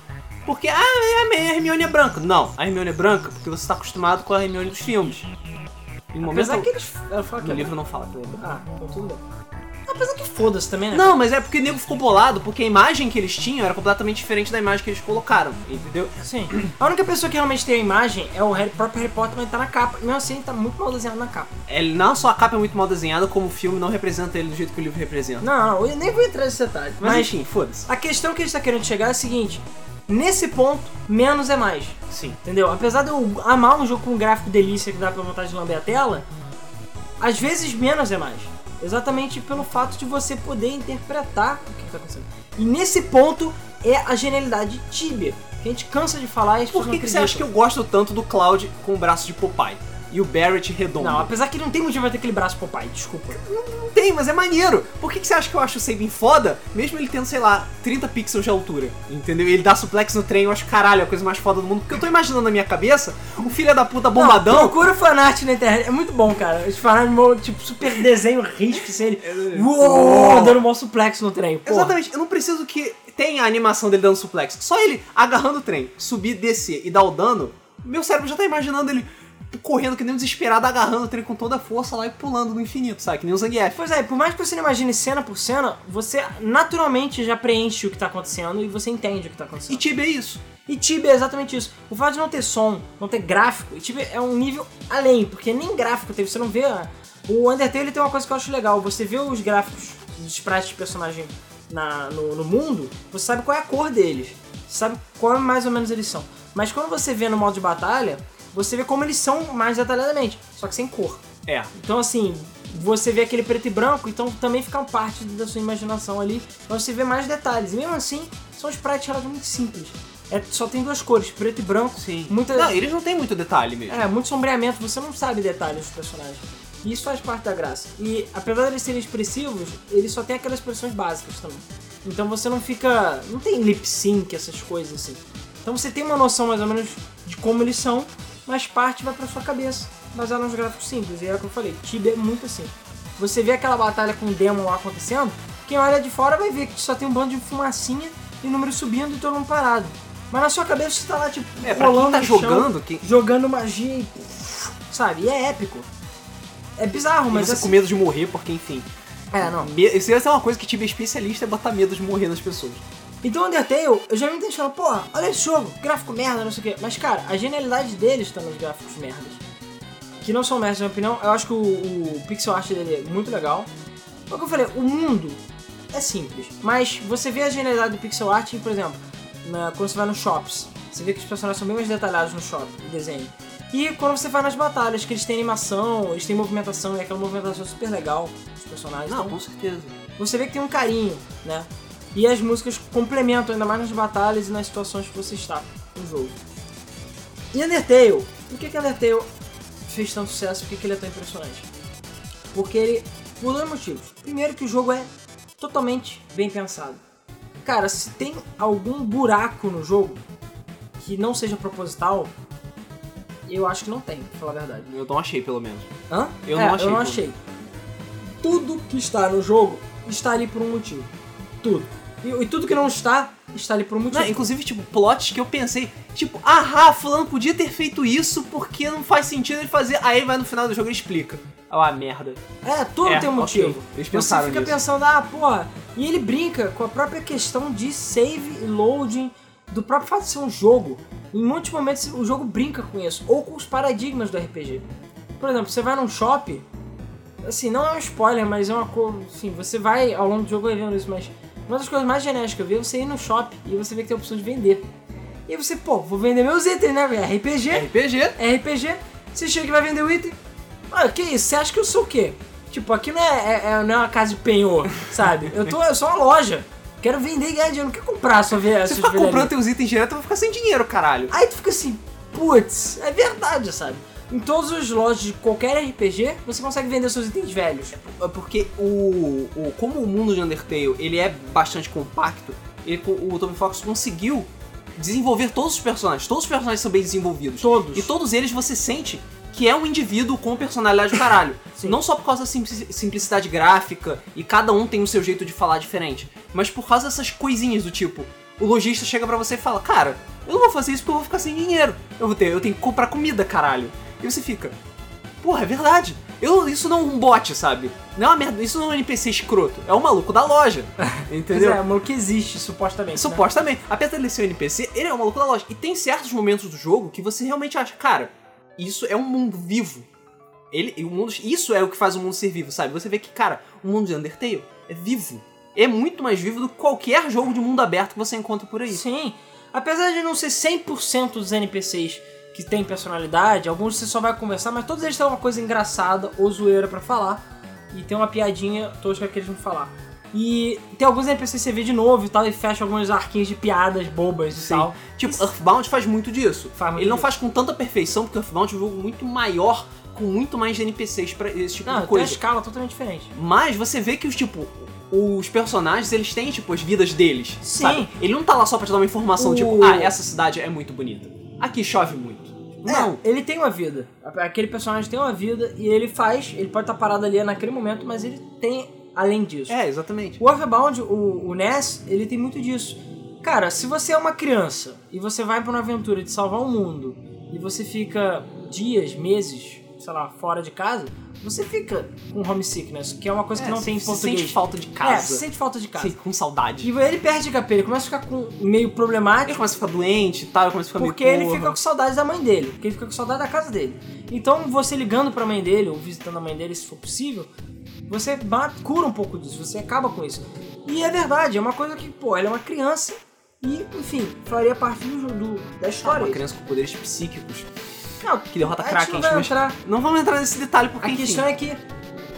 Porque, ah, a Hermione é branca. Não, a Hermione é branca porque você está acostumado com a Hermione dos filmes. Em momento Apesar que eles... No é livro não fala que é. Ah, então tudo bem. Apesar que foda-se também, né? Não, mas é porque o nego ficou bolado porque a imagem que eles tinham era completamente diferente da imagem que eles colocaram, entendeu? Sim. A única pessoa que realmente tem a imagem é o Harry, próprio Harry Potter, mas tá na capa. E mesmo assim, ele tá muito mal desenhado na capa. Ele não só a capa é muito mal desenhada, como o filme não representa ele do jeito que o livro representa. Não, não, eu nem vou entrar nesse detalhe. Mas, Mas, enfim, foda-se. a questão que a gente tá querendo chegar é a seguinte: nesse ponto, menos é mais. Sim. Entendeu? Apesar de eu amar um jogo com um gráfico delícia que dá pra vontade de lamber a tela, às vezes menos é mais. Exatamente pelo fato de você poder interpretar o que tá acontecendo. E nesse ponto é a genialidade de Tibia. Que a gente cansa de falar e as Por que, que você acha que eu gosto tanto do Cloud com o braço de Popeye? E o Barrett redondo? Não, apesar que não tem motivo pra ter aquele braço Popeye, desculpa. Não tem, mas é maneiro. Por que, que você acha que eu acho o Sabin foda, mesmo ele tendo, sei lá, 30 pixels de altura? Entendeu? Ele dá suplex no trem, eu acho caralho, a coisa mais foda do mundo. Porque eu tô imaginando na minha cabeça o filho da puta bombadão. Não, procura fanart na internet, é muito bom, cara. Os fanart, tipo, super desenho risco, assim, ele... Uou, dando um mó suplex no trem, porra. Exatamente, eu não preciso que tenha a animação dele dando suplex. Só ele agarrando o trem, subir, descer e dar o dano, meu cérebro já tá imaginando ele correndo que nem um desesperado, agarrando o trem com toda a força lá e pulando no infinito, sabe? Que nem o Zangief. Pois é, por mais que você não imagine cena por cena, você naturalmente já preenche o que tá acontecendo e você entende o que tá E acontecendo. Tibia é isso. E Tibia é exatamente isso. O fato de não ter som, não ter gráfico, e Tibia é um nível além, porque nem gráfico teve, você não vê. a- O Undertale ele tem uma coisa que eu acho legal, você vê os gráficos dos sprites de personagem na, no, no mundo, você sabe qual é a cor deles, você sabe qual mais ou menos eles são. Mas quando você vê no modo de batalha, você vê como eles são mais detalhadamente, só que sem cor. É. Então, assim, você vê aquele preto e branco, então também fica parte da sua imaginação ali, mas você vê mais detalhes. E mesmo assim, são sprites relativamente simples. É, só tem duas cores, preto e branco. Sim. Muita, Não, eles não têm muito detalhe mesmo. é, muito sombreamento, você não sabe detalhes dos personagens. E isso faz parte da graça. E apesar de eles serem expressivos, eles só têm aquelas expressões básicas também. Então você não fica. não tem lip sync, essas coisas assim. Então você tem uma noção mais ou menos de como eles são, mas parte vai pra sua cabeça, baseado nos gráficos simples. E é o que eu falei, Tibia é muito assim. Você vê aquela batalha com o Demon lá acontecendo, quem olha de fora vai ver que só tem um bando de fumacinha e número subindo e todo mundo parado. Mas na sua cabeça você tá lá, tipo, É, rolando tá no chão, jogando, quem... jogando magia e. Sabe? E é épico. É bizarro, e mas você assim. com medo de morrer, porque enfim. É, não. Isso é uma coisa que Tibia é especialista, é botar medo de morrer nas pessoas. Então Undertale, eu já me entendi falando, porra, olha esse jogo, gráfico merda, não sei o quê. Mas cara, a genialidade deles tá nos gráficos merdas. Que não são merdas, na minha opinião. Eu acho que o, o pixel art dele é muito legal. É o que eu falei, o mundo é simples. Mas você vê a genialidade do pixel art, por exemplo, na- quando você vai nos shops. Você vê que os personagens são bem mais detalhados no shop, no desenho. E quando você vai nas batalhas, que eles têm animação, eles têm movimentação, e aquela movimentação super legal dos personagens. Não, Então, com certeza. você vê que tem um carinho, né? E as músicas complementam ainda mais nas batalhas e nas situações que você está no jogo. E Undertale, por que, que Undertale fez tanto sucesso? Por que, que ele é tão impressionante? Porque ele, por dois motivos. Primeiro que o jogo é totalmente bem pensado. Cara, se tem algum buraco no jogo que não seja proposital, eu acho que não tem, pra falar a verdade. Eu não achei, pelo menos. Hã? Eu É, não achei, Eu não achei. Tudo que está no jogo está ali por um motivo. Tudo. E, e tudo que não está, está ali por um motivo. Não, inclusive, tipo, plots que eu pensei, tipo, ah, fulano podia ter feito isso porque não faz sentido ele fazer. Aí vai no final do jogo e explica. Ah, merda. É, tudo É, tem um motivo. Eles Você pensaram fica nisso. pensando, ah, porra. E ele brinca com a própria questão de save e loading, do próprio fato de ser um jogo. Em muitos momentos o jogo brinca com isso, ou com os paradigmas do RPG. Por exemplo, você vai num shopping, assim, não é um spoiler, mas é uma coisa. Assim, você vai ao longo do jogo vai vendo isso, mas uma das coisas mais genéricas que eu vi é você ir no shopping e você vê que tem a opção de vender. E você, pô, vou vender meus itens, né? velho? RPG. RPG? RPG, você chega e vai vender o item. Ah, que isso? Você acha que eu sou o quê? Tipo, aqui não é, é- é- não é uma casa de penhor, sabe? Eu, tô, eu sou uma loja. Quero vender e ganhar dinheiro, não quero comprar sua ver Se ficar comprando teus itens direto, eu vou ficar sem dinheiro, caralho. Aí tu fica assim, putz, é verdade, sabe? Em todas as lojas de qualquer RPG, você consegue vender seus itens velhos. É Porque o, o como o mundo de Undertale ele é bastante compacto, ele- o Toby Fox conseguiu desenvolver todos os personagens. Todos os personagens são bem desenvolvidos. Todos. E todos eles você sente que é um indivíduo com personalidade do caralho. Sim. Não só por causa da simpli- simplicidade gráfica e cada um tem o seu jeito de falar diferente, mas por causa dessas coisinhas do tipo, o lojista chega pra você e fala: "Cara, eu não vou fazer isso porque eu vou ficar sem dinheiro. Eu vou ter, eu tenho que comprar comida, caralho". E você fica: "Porra, é verdade. Eu, isso não é um bot, sabe? Não é uma merda, isso não é um NPC escroto, é o maluco da loja". Entendeu? Pois é, mas que existe, supostamente. né? Supostamente. Apesar dele ser um NPC, ele é o maluco da loja. E tem certos momentos do jogo que você realmente acha, cara, isso é um mundo vivo. Ele, o mundo, isso é o que faz o mundo ser vivo, sabe? Você vê que, cara, o mundo de Undertale é vivo. É muito mais vivo do que qualquer jogo de mundo aberto que você encontra por aí. Sim. Apesar de não ser 100% dos NPCs que tem personalidade, alguns você só vai conversar, mas todos eles têm uma coisa engraçada ou zoeira pra falar. E tem uma piadinha tosca que eles vão falar. E tem alguns NPCs que você vê de novo e tal, e fecha algumas arquinhas de piadas bobas e Sim. tal. Tipo, Isso- Earthbound faz muito disso. Faz muito Ele não disso. faz com tanta perfeição, porque Earthbound é um jogo muito maior, com muito mais NPCs pra esse tipo Não, de tem uma coisa. escala totalmente diferente. Mas você vê que os, tipo, os personagens, eles têm, tipo, as vidas deles. Sim. Sabe? Ele não tá lá só pra te dar uma informação, O- tipo, ah, essa cidade é muito bonita. Aqui chove muito. Não. É, ele tem uma vida. Aquele personagem tem uma vida e ele faz, ele pode estar parado ali naquele momento, mas ele tem além disso. É, exatamente. O Earthbound, o, o NES, ele tem muito disso. Cara, se você é uma criança e você vai pra uma aventura de salvar o mundo e você fica dias, meses, sei lá, fora de casa, você fica com homesickness, que é uma coisa que não tem em você português. sente falta de É, casa. você sente falta de casa. Sim, com saudade. E ele perde HP, ele começa a ficar com meio Ele problemático começa a ficar doente e tal, ele começa a ficar porque meio ele porra. fica com saudade da mãe dele, porque ele fica com saudade da casa dele. Então, você ligando pra mãe dele ou visitando a mãe dele, se for possível, você cura um pouco disso, você acaba com isso. E é verdade, é uma coisa que, pô, ela é uma criança e, enfim, faria parte do, do- da Ah, história. uma criança com poderes psíquicos Não, que derrota Kraken. não mas não vamos entrar nesse detalhe porque A enfim. questão é que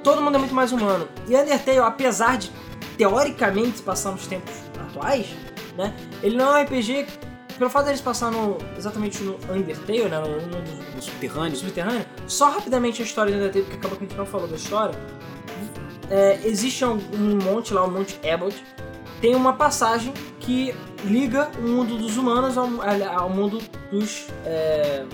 todo mundo é muito mais humano. E Undertale, apesar de teoricamente se passar nos tempos atuais, né? Ele não é um RPG. Pelo fato deles passar no, exatamente no Undertale, né? No, no, no subterrâneo. subterrâneo, só rapidamente a história do Undertale, porque acaba que a gente não falou da história. É, existe um, um monte lá, o Monte Abbott, tem uma passagem que liga o mundo dos humanos ao, ao mundo dos, é,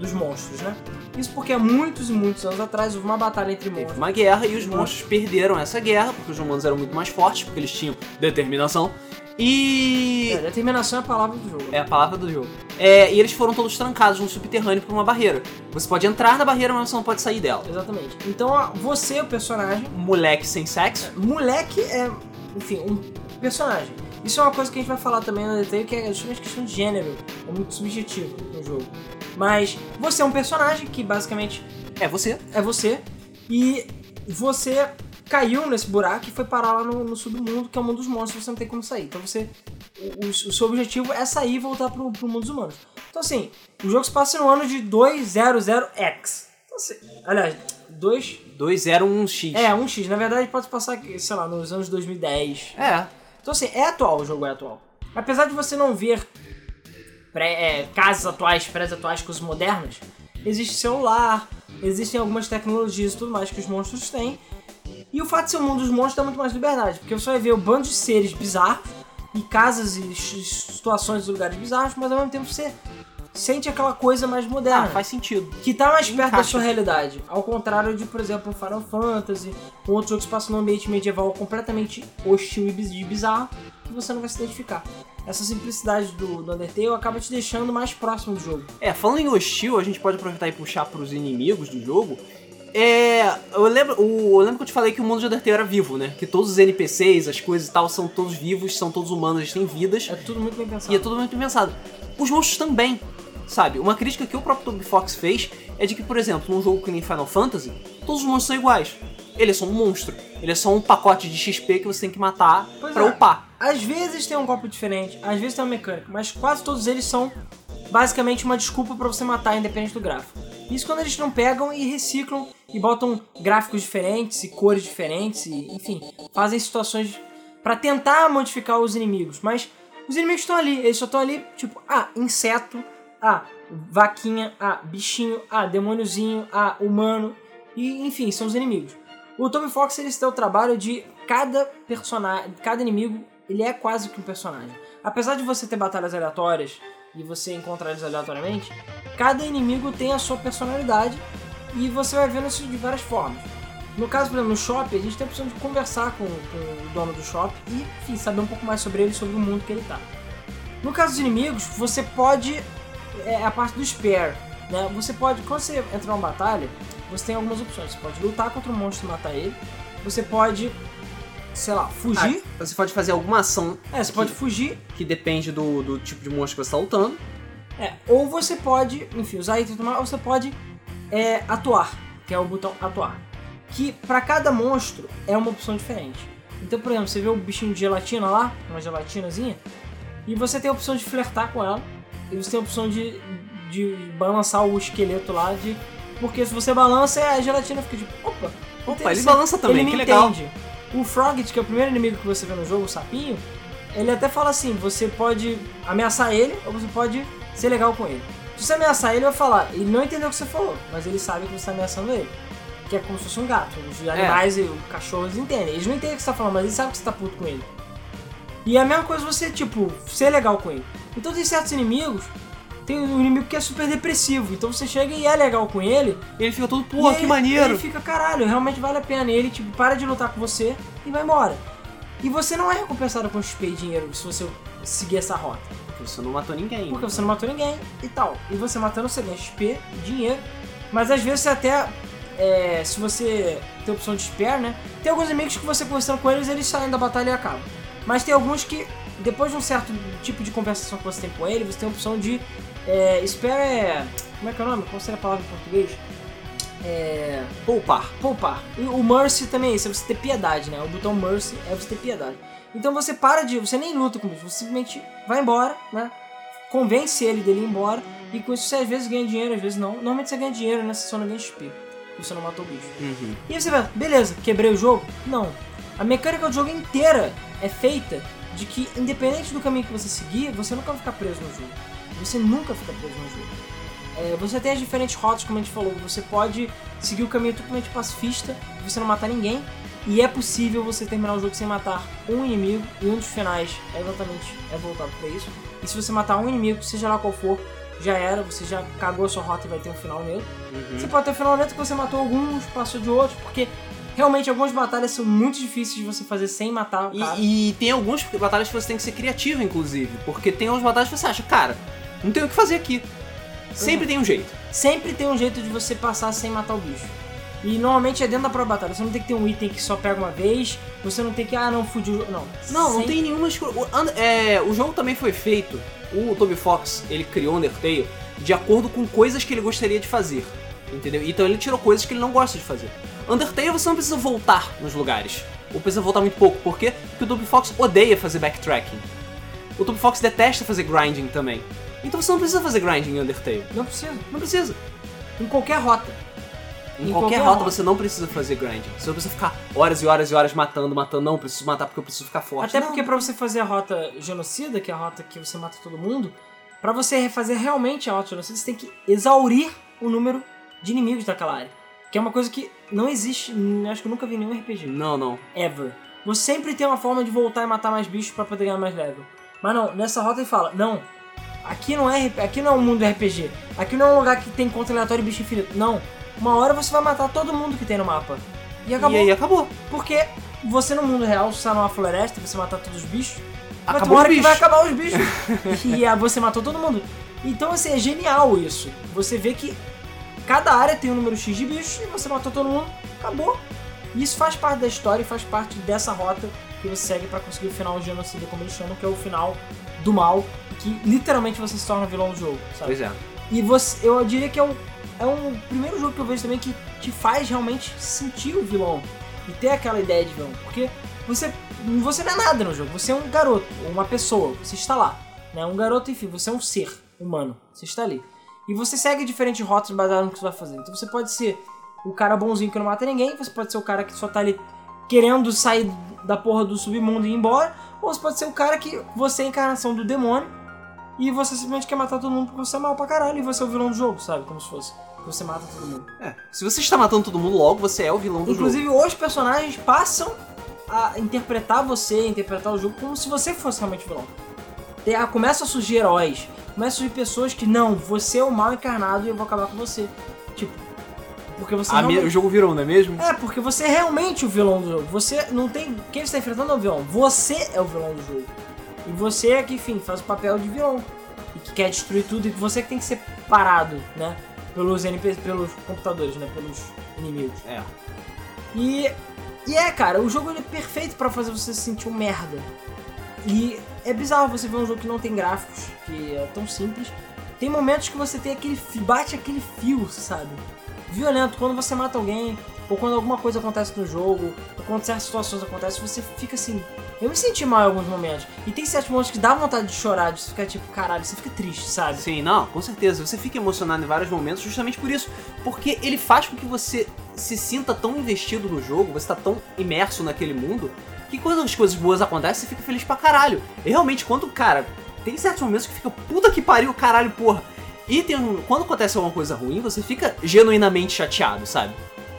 dos monstros, né? Isso porque há muitos e muitos anos atrás houve uma batalha entre Teve monstros. uma guerra e os Uhum. monstros perderam essa guerra, porque os humanos eram muito mais fortes, porque eles tinham determinação. E. É, determinação é a palavra do jogo. É a palavra do jogo. É, e eles foram todos trancados no subterrâneo por uma barreira. Você pode entrar na barreira, mas você não pode sair dela. Exatamente. Então você, o personagem, moleque sem sexo. moleque é, enfim, um personagem. Isso é uma coisa que a gente vai falar também no detalhe, que é justamente questão de gênero. É muito subjetivo no jogo. Mas você é um personagem que basicamente É você. é você e você caiu nesse buraco e foi parar lá no, no submundo, que é o mundo dos monstros, você não tem como sair. Então você. O, o- seu objetivo é sair e voltar pro, pro mundo dos humanos. Então assim, o jogo se passa no ano de 200X. Então, assim, aliás, 2. 201x. É, 1x. Na verdade pode se passar, sei lá, nos anos 2010. É. Então assim, é atual, o jogo é atual. Apesar de você não ver pré- é, casas atuais, prédios atuais, coisas modernas, existe celular, existem algumas tecnologias e tudo mais que os monstros têm. E o fato de ser o mundo dos monstros dá muito mais liberdade, porque você vai ver o bando de seres bizarros e casas e situações e lugares bizarros, mas ao mesmo tempo você sente aquela coisa mais moderna Ah, faz sentido. que tá mais perto da Encaixa. sua realidade. Ao contrário de, por exemplo, Final Fantasy, um outro jogo que se passa num ambiente medieval completamente hostil e biz- bizarro, que você não vai se identificar. Essa simplicidade do, do Undertale acaba te deixando mais próximo do jogo. É, falando em hostil, a gente pode aproveitar e puxar pros inimigos do jogo. É. Eu lembro, o, eu lembro que eu te falei que o mundo de Undertale era vivo, né? Que todos os NPCs, as coisas e tal, são todos vivos, são todos humanos, eles têm vidas. É tudo muito bem pensado. E é tudo muito bem pensado. Os monstros também, sabe? Uma crítica que o próprio Toby Fox fez é de que, por exemplo, num jogo que nem Final Fantasy, todos os monstros são iguais. Ele é só um monstro. Ele é só um pacote de XP que você tem que matar Pois pra é. upar. Às vezes tem um golpe diferente, às vezes tem uma mecânica, mas quase todos eles são basicamente uma desculpa pra você matar, independente do gráfico. Isso quando eles não pegam e reciclam e botam gráficos diferentes e cores diferentes e, enfim, fazem situações pra tentar modificar os inimigos. Mas os inimigos estão ali, eles só estão ali, tipo, ah, inseto, ah, vaquinha, ah, bichinho, ah, demôniozinho, ah, humano, e enfim, são os inimigos. O Toby Fox ele se o trabalho de cada personagem, cada inimigo, ele é quase que um personagem. Apesar de você ter batalhas aleatórias e você encontrar eles aleatoriamente, cada inimigo tem a sua personalidade e você vai vendo isso de várias formas. No caso, por exemplo, no shopping, a gente tem a opção de conversar com, com o dono do shopping e, enfim, saber um pouco mais sobre ele, sobre o mundo que ele tá. No caso dos inimigos, você pode. É a parte do spare. Né? Você pode. Quando você entra numa batalha, você tem algumas opções. Você pode lutar contra um monstro e matar ele. Você pode. Sei lá, fugir. Ah, você pode fazer alguma ação é, você pode fugir. que depende do, do tipo de monstro que você tá lutando. É, ou você pode, enfim, usar item mais, ou você pode é, atuar, que é o botão atuar. Que pra cada monstro é uma opção diferente. Então, por exemplo, você vê o bichinho de gelatina lá, uma gelatinazinha, e você tem a opção de flertar com ela, e você tem a opção de, de balançar o esqueleto lá, de porque se você balança, a gelatina fica tipo, opa, Opa, ele balança também, ele que legal. entende. O Frogget, que é o primeiro inimigo que você vê no jogo, o sapinho, ele até fala assim, você pode ameaçar ele ou você pode ser legal com ele. Se você ameaçar ele, ele vai falar, ele não entendeu o que você falou, mas ele sabe que você está ameaçando ele. Que é como se fosse um gato. Os animais e os cachorros entendem. Eles não entendem o que você tá falando, mas eles sabem que você tá puto com ele. E é a mesma coisa você, tipo, ser legal com ele. Então tem certos inimigos, tem um inimigo que é super depressivo. Então você chega e é legal com ele. Ele fica todo, pô, e que ele- maneiro. Ele fica, caralho, realmente vale a pena. E ele, tipo, para de lutar com você e vai embora. E você não é recompensado com XP e dinheiro se você seguir essa rota. Porque você não matou ninguém. Porque você não matou ninguém e tal. E você matando, você ganha XP, dinheiro. Mas às vezes você até. é, se você tem opção de spare, né? Tem alguns inimigos que você conversando com eles, eles saem da batalha e acabam. Mas tem alguns que, depois de um certo tipo de compensação que você tem com ele, você tem a opção de. É, spare é. Como é que é o nome? Qual seria a palavra em português? É. Poupar. Poupar. E o Mercy também é isso, é você ter piedade, né? O botão Mercy é você ter piedade. Então você para de. Você nem luta com o bicho, você simplesmente vai embora, né? Convence ele dele ir embora. E com isso você às vezes ganha dinheiro, às vezes não. Normalmente você ganha dinheiro, né? Você só não ganha XP. Você não matou o bicho. Uhum. E aí você vai, beleza, quebrei o jogo? Não. A mecânica do jogo inteira é feita de que, independente do caminho que você seguir, você nunca vai ficar preso no jogo. Você nunca fica preso no jogo. É, você tem as diferentes rotas, como a gente falou. Você pode seguir o caminho totalmente pacifista, você não matar ninguém. E é possível você terminar o jogo sem matar um inimigo. E um dos finais é exatamente é voltado para isso. E se você matar um inimigo, seja lá qual for, já era. Você já cagou a sua rota e vai ter um final nele. Uhum. Você pode ter um final lento que você matou alguns, passou de outros, porque realmente algumas batalhas são muito difíceis de você fazer sem matar o cara. E, e tem algumas batalhas que você tem que ser criativo, inclusive. Porque tem algumas batalhas que você acha, cara, não tem o que fazer aqui. Sempre tem um jeito. Sempre tem um jeito de você passar sem matar o bicho. E normalmente é dentro da própria batalha. Você não tem que ter um item que só pega uma vez. Você não tem que, ah, não, fugiu. Não, Não, não Sempre- tem nenhuma. O, é, o jogo também foi feito. O Toby Fox, ele criou Undertale de acordo com coisas que ele gostaria de fazer. Entendeu? Então ele tirou coisas que ele não gosta de fazer. Undertale você não precisa voltar nos lugares. Ou precisa voltar muito pouco. Por quê? Porque o Toby Fox odeia fazer backtracking. O Toby Fox detesta fazer grinding também. Então você não precisa fazer grinding em Undertale. Não precisa. Não precisa. Em qualquer rota. Em, Em qualquer, qualquer rota, rota. você não precisa fazer grinding. Você não precisa ficar horas e horas e horas matando, matando. Não, preciso matar porque eu preciso ficar forte. Até Não. porque pra você fazer a rota genocida, que é a rota que você mata todo mundo, pra você fazer realmente a rota genocida, você tem que exaurir o número de inimigos daquela área. Que é uma coisa que não existe, hum, acho que eu nunca vi em nenhum RPG. Não, não. Ever. Você sempre tem uma forma de voltar e matar mais bichos pra poder ganhar mais level. Mas não, nessa rota ele fala, não, aqui não é aqui não é um mundo RPG. Aqui não é um lugar que tem conta aleatório e bicho infinito. Não. Uma hora você vai matar todo mundo que tem no mapa. E acabou. E aí acabou. Porque você no mundo real, você tá numa floresta, você matar todos os bichos, Acabou uma hora que vai acabar os bichos. e aí você matou todo mundo. Então, assim, é genial isso. Você vê que cada área tem um número X de bichos e você matou todo mundo, acabou. E isso faz parte da história e faz parte dessa rota que você segue pra conseguir o final genocida, como eles chamam, que é o final do mal, que literalmente você se torna vilão do jogo, sabe? Pois é. E você, eu diria que é um, é um primeiro jogo que eu vejo também que te faz realmente sentir o vilão e ter aquela ideia de vilão. Porque você, você não é nada no jogo, você é um garoto, uma pessoa, você está lá. Né? Um garoto, enfim, você é um ser humano, você está ali. E você segue diferentes rotas baseadas no que você vai fazer. Então você pode ser o cara bonzinho que não mata ninguém, você pode ser o cara que só tá ali querendo sair da porra do submundo e ir embora, ou você pode ser o cara que você é a encarnação do demônio e você simplesmente quer matar todo mundo porque você é mal pra caralho e você é o vilão do jogo, sabe? Como se fosse. Você mata todo mundo. É. Se você está matando todo mundo logo, você é o vilão do Inclusive, os personagens passam a interpretar você, a interpretar o jogo como se você fosse realmente vilão. Começa a surgir heróis, começa a surgir pessoas que, não, você é o mal encarnado e eu vou acabar com você. Tipo, porque você me- realmente... O jogo virou, não é mesmo? É, porque você é realmente o vilão do jogo. Você não tem. Quem você tá enfrentando é o vilão. Você é o vilão do jogo. E você é que, enfim, faz o papel de vilão. E que quer destruir tudo. E você que tem que ser parado, né? Pelos NPCs, pelos computadores, né? Pelos inimigos. É. E. E é, cara, o jogo ele é perfeito pra fazer você se sentir um merda. E é bizarro você ver um jogo que não tem gráficos, que é tão simples. Tem momentos que você tem aquele. bate aquele fio, sabe? Violento, quando você mata alguém, ou quando alguma coisa acontece no jogo, ou quando certas situações acontecem, você fica assim, Eu me senti mal em alguns momentos. E tem certos momentos que dá vontade de chorar, de ficar tipo, caralho, você fica triste, sabe? Sim, não, com certeza. Você fica emocionado em vários momentos justamente por isso. Porque ele faz com que você se sinta tão investido no jogo, você tá tão imerso naquele mundo, que quando as coisas boas acontecem, você fica feliz pra caralho. E realmente, quando, cara, tem certos momentos que fica puta que pariu, caralho, porra. E tem um, quando acontece alguma coisa ruim, você fica genuinamente chateado, sabe?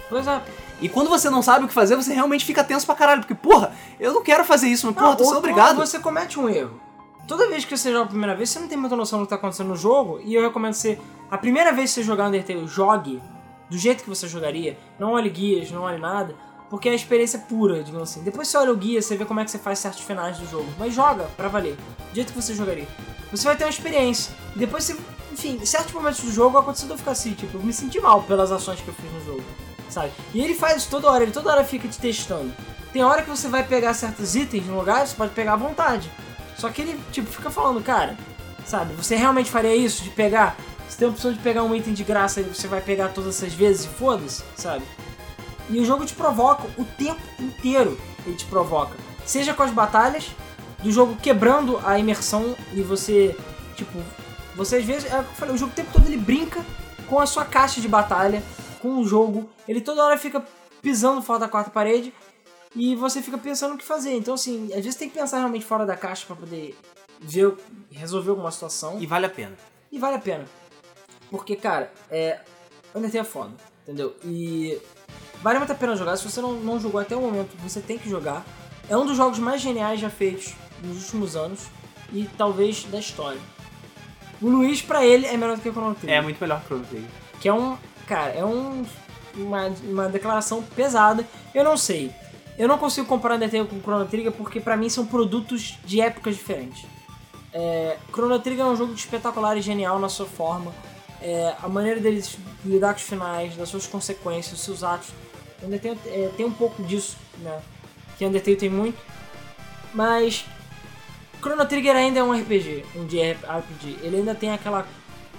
Pois é. E quando você não sabe o que fazer, você realmente fica tenso pra caralho. Porque, porra, eu não quero fazer isso, mas, porra, tô ou sendo obrigado. você comete um erro. Toda vez que você joga a primeira vez, você não tem muita noção do que tá acontecendo no jogo. E eu recomendo você, a primeira vez que você jogar Undertale, jogue do jeito que você jogaria. Não olhe guias, não olhe nada. Porque é a experiência pura, digamos assim. Depois você olha o guia, você vê como é que você faz certos finais do jogo. Mas joga pra valer. Do jeito que você jogaria. Você vai ter uma experiência. Depois você. Enfim, certos momentos do jogo aconteceu de eu ficar assim, tipo, eu me senti mal pelas ações que eu fiz no jogo. Sabe? E ele faz isso toda hora, ele toda hora fica te testando. Tem hora que você vai pegar certos itens no lugar, você pode pegar à vontade. Só que ele, tipo, fica falando, cara, sabe, você realmente faria isso de pegar? Você tem a opção de pegar um item de graça e você vai pegar todas essas vezes e foda-se, sabe? E o jogo te provoca o tempo inteiro. Ele te provoca. Seja com as batalhas, do jogo quebrando a imersão e você, tipo, você às vezes, é o que eu falei, o jogo o tempo todo ele brinca com a sua caixa de batalha, com o jogo. Ele toda hora fica pisando fora da quarta parede e você fica pensando o que fazer. Então, assim, às vezes tem que pensar realmente fora da caixa pra poder ver, resolver alguma situação. E vale a pena. E vale a pena. Porque, cara, é. Undertale é foda, entendeu? E vale muito a pena jogar. Se você não, não jogou até o momento, você tem que jogar. É um dos jogos mais geniais já feitos nos últimos anos e talvez da história. O Luiz, pra ele, é melhor do que o Chrono Trigger. É muito melhor que o Chrono Trigger. Que é um. Cara, é um. Uma, uma declaração pesada. Eu não sei. Eu não consigo comparar Undertale com Chrono Trigger porque pra mim são produtos de épocas diferentes. É, Chrono Trigger é um jogo espetacular e genial na sua forma. É, a maneira deles lidar com os finais, das suas consequências, dos seus atos. Undertale é, tem um pouco disso, né? Que Undertale tem muito. Mas Chrono Trigger ainda é um RPG, um JRPG. Ele ainda tem aquela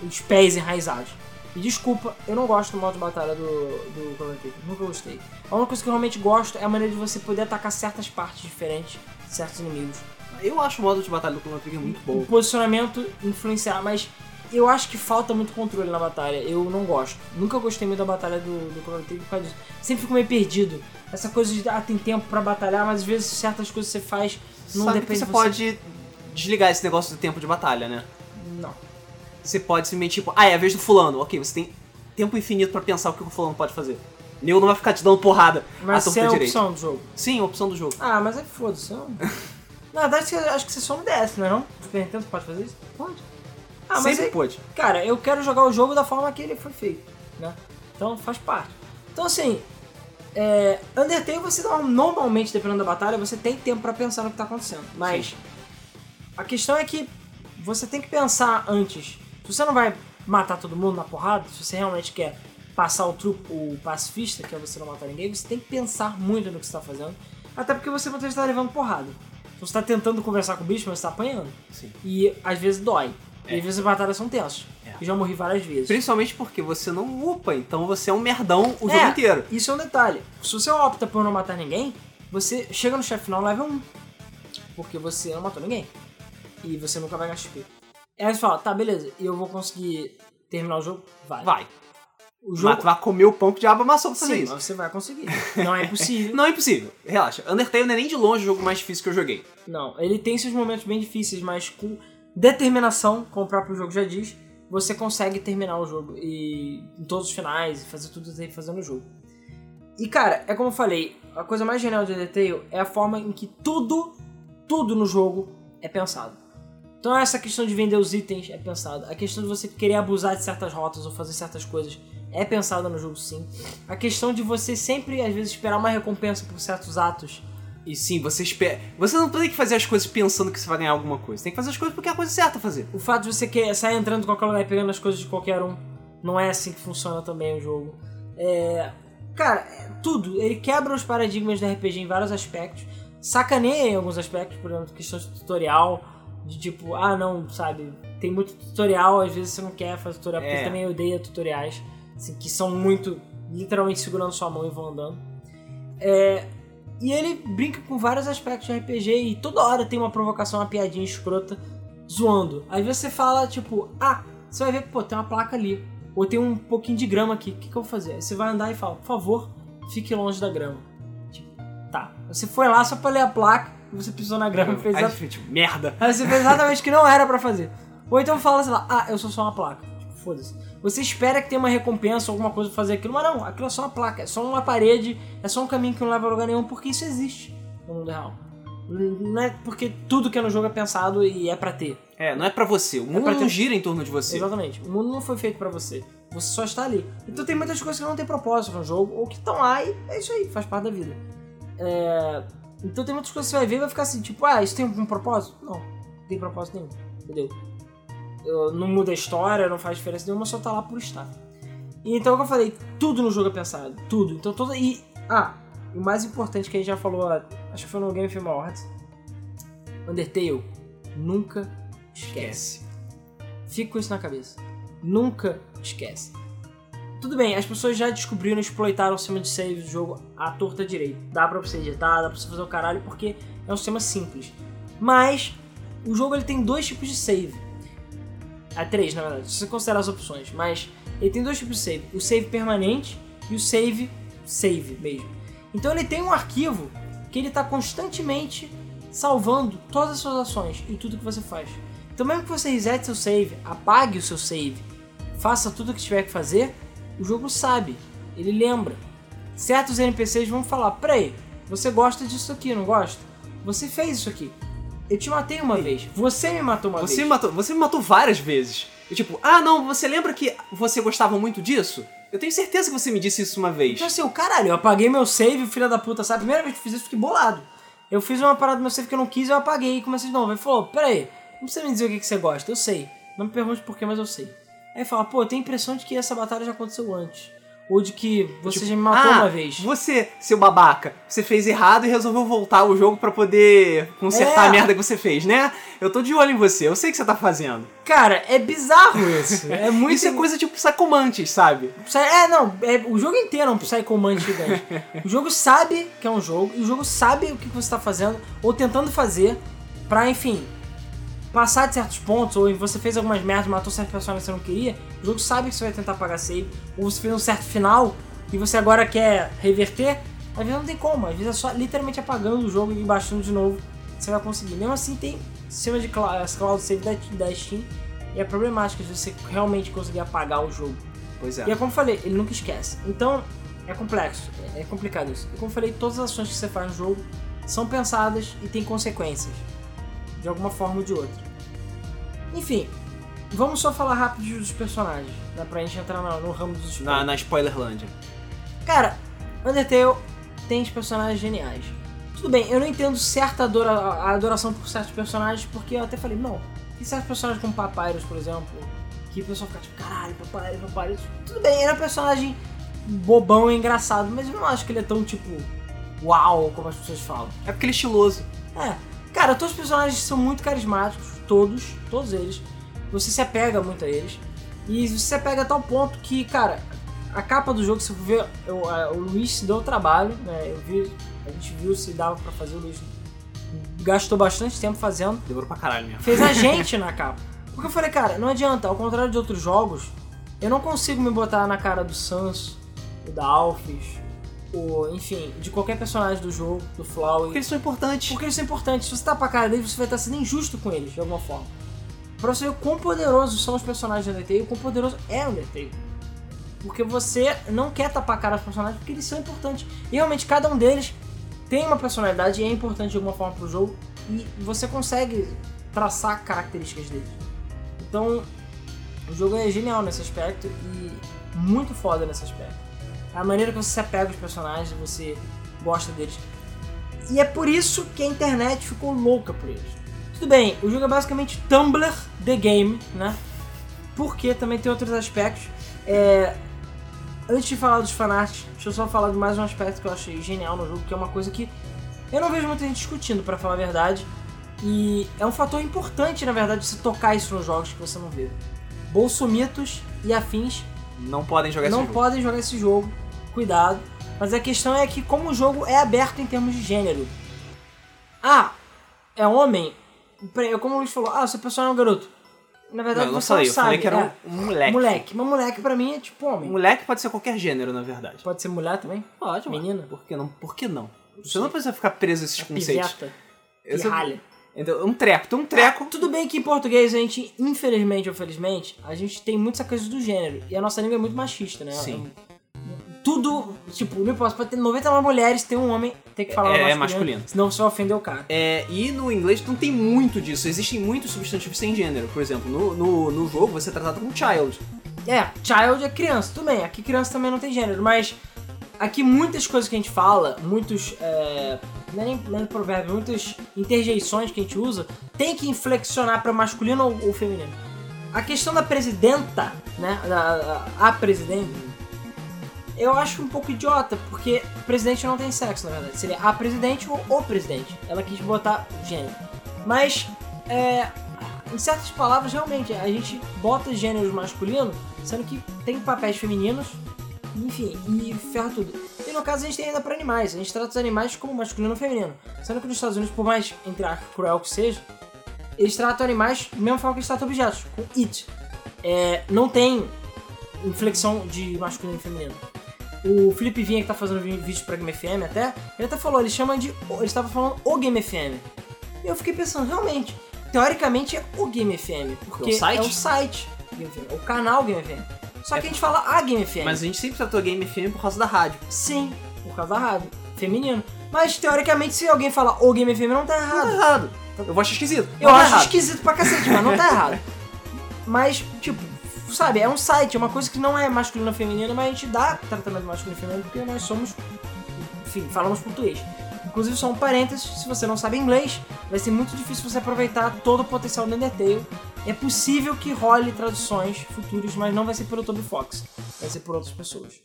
os pés enraizados. E desculpa, eu não gosto do modo de batalha do, do Chrono Trigger. Nunca gostei. A única coisa que eu realmente gosto é a maneira de você poder atacar certas partes diferentes, certos inimigos. Eu acho o modo de batalha do Chrono Trigger muito O bom. posicionamento influenciar, mas eu acho que falta muito controle na batalha. Eu não gosto. Nunca gostei muito da batalha do, do Chrono Trigger por causa disso. Sempre fico meio perdido. Essa coisa de, ah, tem tempo pra batalhar, mas às vezes certas coisas você faz não Sabe depende que você de pode desligar esse negócio do tempo de batalha, né? Não. Você pode simplesmente, tipo, ah, é a vez do fulano. Ok, você tem tempo infinito pra pensar o que o fulano pode fazer. Nego não vai ficar te dando porrada Mas isso é a direito. opção do jogo. Sim, a opção do jogo. Ah, mas é foda-se. Não... Na verdade, acho que você só no DS, não é não? Super Nintendo pode fazer isso? Pode. Ah, mas Sempre aí, pode. cara, eu quero jogar o jogo da forma que ele foi feito, né? Então faz parte. Então assim, é, Undertale você normalmente, dependendo da batalha, você tem tempo pra pensar no que tá acontecendo. Mas a questão é que você tem que pensar antes. Se você não vai matar todo mundo na porrada, se você realmente quer passar o truco, o pacifista, que é você não matar ninguém, você tem que pensar muito no que você tá fazendo. Até porque você muitas vezes tá levando porrada. Você tá tentando conversar com o bicho, mas você tá apanhando. Sim. E às vezes dói. E É. às vezes as batalhas são tensas. É. Eu já morri várias vezes. Principalmente porque você não upa, então você é um merdão o É, jogo inteiro. Isso é um detalhe. Se você opta por não matar ninguém, você chega no chefe final level 1. Porque você não matou ninguém. E você nunca vai gastar XP. Aí você fala, tá, beleza, e eu vou conseguir terminar o jogo? Vai. Vai. O Mas jogo. tu vai comer o pão que o diabo amassou pra fazer Sim, isso. mas você vai conseguir. Não é impossível. Não é impossível. Relaxa. Undertale não é nem de longe o jogo mais difícil que eu joguei. Não, ele tem seus momentos bem difíceis, mas com determinação, como o próprio jogo já diz, você consegue terminar o jogo e em todos os finais fazer tudo que tem que fazer no jogo. E cara, é como eu falei, a coisa mais genial de Undertale é a forma em que tudo, tudo no jogo é pensado. Então essa questão de vender os itens é pensado. A questão de você querer abusar de certas rotas ou fazer certas coisas é pensada no jogo sim. A questão de você sempre, às vezes, esperar uma recompensa por certos atos E sim, você espera. Você não tem que fazer as coisas pensando que você vai ganhar alguma coisa. Tem que fazer as coisas porque é a coisa certa a fazer. O fato de você querer sair entrando em qualquer lugar e pegando as coisas de qualquer um, não é assim que funciona também o jogo. É, Cara, é tudo. Ele quebra os paradigmas do RPG em vários aspectos. Sacaneia em alguns aspectos, por exemplo, questão de tutorial. De tipo, ah não, sabe, tem muito tutorial, às vezes você não quer fazer tutorial, porque É. você também odeia tutoriais, assim, que são muito, literalmente segurando sua mão e vão andando. É, E ele brinca com vários aspectos de RPG e toda hora tem uma provocação, uma piadinha escrota zoando. Aí você fala, tipo, ah, você vai ver, pô, tem uma placa ali. Ou tem um pouquinho de grama aqui. O que, que eu vou fazer? Aí você vai andar e fala, por favor, fique longe da grama. Tipo, tá. Você foi lá só pra ler a placa e você pisou na grama e fez Aí, a... tipo, merda. Aí você fez exatamente o que não era pra fazer. Ou então fala, sei lá, ah, eu sou só uma placa. Tipo, foda-se. Você espera que tenha uma recompensa, alguma coisa pra fazer aquilo, mas não, aquilo é só uma placa, é só uma parede, é só um caminho que não leva a lugar nenhum, porque isso existe no mundo real. Não é porque tudo que é no jogo é pensado e é pra ter. É, não é pra você. O mundo pra ter- não gira em torno de você. Exatamente. O mundo não foi feito pra você. Você só está ali. Então tem muitas coisas que não tem propósito no jogo, ou que estão lá e é isso aí, faz parte da vida. É, Então tem muitas coisas que você vai ver e vai ficar assim, tipo, ah, isso tem algum propósito? Não, não tem propósito nenhum. Entendeu? Não muda a história, não faz diferença nenhuma, só tá lá por estar. Então, é o que eu falei, tudo no jogo é pensado. Tudo. Então, toda. E. Ah, o mais importante que a gente já falou, acho que foi no Game Film Awards: Undertale, nunca esquece. Fica com isso na cabeça. Nunca esquece. Tudo bem, as pessoas já descobriram e exploitaram o sistema de save do jogo à torta direito. Dá pra você editar, dá pra você fazer o caralho, porque é um sistema simples. Mas o jogo ele tem dois tipos de save. É três, na verdade, se você considerar as opções. Mas ele tem dois tipos de save. O save permanente e o save save mesmo. Então ele tem um arquivo que ele está constantemente salvando todas as suas ações e tudo que você faz. Então mesmo que você resete seu save, apague o seu save, faça tudo o que tiver que fazer, o jogo sabe, ele lembra. Certos NPCs vão falar, peraí, você gosta disso aqui, não gosta? Você fez isso aqui. Eu te matei uma vez. Você me matou uma Você vez. me, matou, você me matou várias vezes. E tipo, ah não, você lembra que você gostava muito disso? Eu tenho certeza que você me disse isso uma vez. Então assim, o caralho, eu apaguei meu save, filha da puta, sabe? A primeira vez que eu fiz isso, eu fiquei bolado. Eu fiz uma parada do meu save que eu não quis, eu apaguei e comecei de novo. Ele falou, peraí, não precisa me dizer o que, que você gosta, eu sei. Não me pergunte por quê, mas eu sei. Aí fala, pô, eu tenho a impressão de que essa batalha já aconteceu antes. Ou de que você já me matou ah, uma vez. Você, seu babaca, você fez errado e resolveu voltar o jogo pra poder consertar É. a merda que você fez, né? Eu tô de olho em você, eu sei o que você tá fazendo. Cara, é bizarro isso. É muito Isso é coisa tipo sacomantes, sabe? É, não, é, o jogo inteiro é um Psychoman gigante. o jogo sabe que é um jogo, e o jogo sabe o que você tá fazendo, ou tentando fazer, pra, enfim, passar de certos pontos, ou você fez algumas merdas, matou certas pessoas que você não queria, o jogo sabe que você vai tentar pagar save, ou você fez um certo final, e você agora quer reverter, às vezes não tem como, às vezes é só literalmente apagando o jogo e baixando de novo, você vai conseguir. Mesmo assim, tem sistema de cloud, save da, da Steam, e é problemático se você realmente conseguir apagar o jogo. Pois é. E é como eu falei, ele nunca esquece. Então, é complexo, é complicado isso. E como eu falei, todas as ações que você faz no jogo são pensadas e têm consequências. De alguma forma ou de outra. Enfim, vamos só falar rápido dos personagens. Dá pra gente entrar no, no ramo dos Na, spoilers. na Spoilerlândia. Cara, Undertale tem personagens geniais. Tudo bem, eu não entendo certa adora, a adoração por certos personagens, porque eu até falei, não, tem certos personagens como Papyrus, por exemplo, que o pessoal fica tipo, caralho, Papyrus, Papyrus. Tudo bem, ele é um personagem bobão e engraçado, mas eu não acho que ele é tão tipo, uau, como as pessoas falam. É porque ele é estiloso. É, cara, todos os personagens são muito carismáticos, todos, todos eles. Você se apega muito a eles. E você se apega a tal ponto que, cara, a capa do jogo, se você ver, eu- a- o Luiz se deu o trabalho, né? Eu vi, a gente viu se dava pra fazer, o Luiz gastou bastante tempo fazendo. Demorou pra caralho mesmo. Fez a gente na capa. Porque eu falei, cara, não adianta, ao contrário de outros jogos, eu não consigo me botar na cara do Sans, ou da Alphys, ou, enfim, de qualquer personagem do jogo, do Flowey. Porque eles são importantes. Porque eles são importantes. Se você tapar a cara deles, você vai estar sendo injusto com eles, de alguma forma. Pra você ver o quão poderosos são os personagens de Undertale e o quão poderoso é o Undertale. Porque você não quer tapar a cara dos personagens porque eles são importantes. E realmente cada um deles tem uma personalidade e é importante de alguma forma pro jogo. E você consegue traçar características deles. Então, o jogo é genial nesse aspecto e muito foda nesse aspecto. A maneira que você se apega aos personagens, você gosta deles. E é por isso que a internet ficou louca por eles. Tudo bem, o jogo é basicamente Tumblr The Game, né? Porque também tem outros aspectos. É, Antes de falar dos fanarts, deixa eu só falar de mais um aspecto que eu achei genial no jogo, que é uma coisa que eu não vejo muita gente discutindo, pra falar a verdade. E é um fator importante, na verdade, você tocar isso nos jogos que você não vê. Bolsomitos e afins Não podem jogar não esse jogo. podem jogar esse jogo. Cuidado. Mas a questão é que como o jogo é aberto em termos de gênero. Ah, é homem? Peraí, Como o Luiz falou, ah, seu personagem é um garoto. Na verdade, Não, eu não você falei, não eu sabe. falei que era é. um, moleque. Moleque. Mas moleque pra mim é tipo homem. Moleque pode ser qualquer gênero, na verdade. Pode ser mulher também? Pode. Menina? Por que não? Por que não? Você não precisa ficar preso a esses conceitos. Piveta. Pirralha. Então, um treco. Tem um treco. Tudo bem que em português a gente, infelizmente ou felizmente, a gente tem muitas coisas do gênero. E a nossa língua é muito machista, né? Sim. Tudo, tipo, não importa, pode ter 99 mulheres, tem um homem, tem que falar É, é masculino, masculino. Senão você vai ofender o cara. É, e no inglês não tem muito disso. Existem muitos substantivos sem gênero. Por exemplo, no, no, no jogo você é tratado como child. É, child é criança, tudo bem. Aqui criança também não tem gênero, mas aqui muitas coisas que a gente fala, muitos. É, não é nem, não é provérbio, muitas interjeições que a gente usa, tem que inflexionar pra masculino ou, ou feminino. A questão da presidenta, né? A, a, a presidente, eu acho um pouco idiota, porque presidente não tem sexo, na verdade. Seria a presidente ou o presidente. Ela quis botar gênero. Mas, é, em certas palavras, realmente, a gente bota gêneros masculino, sendo que tem papéis femininos, enfim, e ferra tudo. E no caso a gente tem ainda para animais, a gente trata os animais como masculino ou feminino. Sendo que nos Estados Unidos, por mais, entre aspas, cruel que seja, eles tratam animais da mesma forma que eles tratam objetos, com it. É, não tem inflexão de masculino e feminino. O Felipe Vinha, que tá fazendo vídeo pra Game FM até, ele até falou, ele chama de. Ele estava falando o Game FM. E eu fiquei pensando, realmente, teoricamente é o Game FM, porque É o site? é o site Game FM, é o canal Game FM. Só que a gente fala a Game FM. Mas a gente sempre tratou Game FM por causa da rádio. Sim, por causa da rádio, feminino. Mas teoricamente, se alguém fala o Game FM, não tá Não errado. tá errado. Eu vou achar esquisito. Eu Não tá acho errado. esquisito pra cacete, mas não tá errado. Mas, tipo, sabe, é um site, é uma coisa que não é masculino ou feminino, mas a gente dá tratamento masculino e feminino porque nós somos, enfim, falamos português. Inclusive, só um parênteses, se você não sabe inglês, vai ser muito difícil você aproveitar todo o potencial do Undertale. É possível que role traduções futuras, mas não vai ser pelo Toby Fox, vai ser por outras pessoas.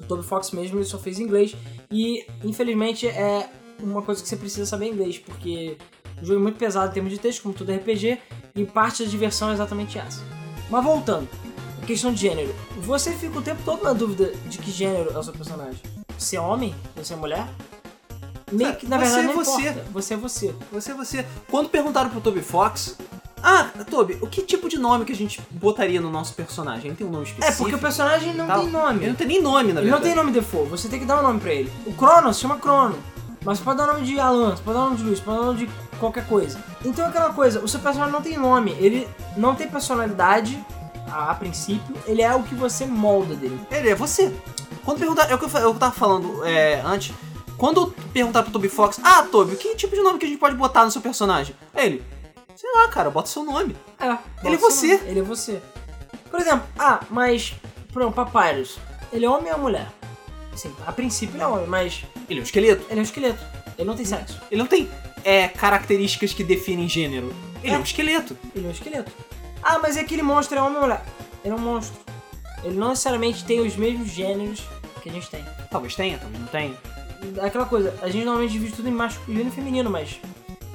O Toby Fox mesmo ele só fez inglês e, infelizmente, é uma coisa que você precisa saber inglês, porque o jogo é muito pesado em termos de texto, como todo RPG, e parte da diversão é exatamente essa. Mas voltando, a questão de gênero. Você fica o tempo todo na dúvida de que gênero é o seu personagem. Você é homem? Você é mulher? Meio que, na Você verdade, é não você. importa. Você é você. Você, você. Quando perguntaram pro Toby Fox. Ah, Toby, o que tipo de nome que a gente botaria no nosso personagem? Ele tem um nome É, específico? porque o personagem não tal? tem nome. Ele não tem nem nome, na Ele não verdade. tem nome default, você tem que dar um nome pra ele. O Cronos se chama Crono, mas você pode dar o nome de Alan, você pode dar o nome de Luiz, você pode dar o nome de qualquer coisa. Então é aquela coisa, o seu personagem não tem nome, ele não tem personalidade a, a princípio, ele é o que você molda dele. Ele é você. Quando perguntaram. É o que eu, fa- eu tava falando é, antes. Quando perguntaram pro Toby Fox, ah, Toby, que tipo de nome que a gente pode botar no seu personagem? Ele, sei lá, cara, bota seu nome. É, Ele é você. nome, Ele é você. Por exemplo, ah, mas, por exemplo, Papyrus, ele é homem ou mulher? Sim, a princípio ele é homem, mas Ele é um esqueleto. ele é um esqueleto, ele não tem sexo. Ele não tem é, características que definem gênero. Ele é, É. um esqueleto. Ele é um esqueleto. Ah, mas é aquele monstro é homem ou mulher? Ele é um monstro. Ele não necessariamente tem os mesmos gêneros que a gente tem. Talvez tenha, talvez não tenha. Aquela coisa, a gente normalmente divide tudo em masculino e feminino, mas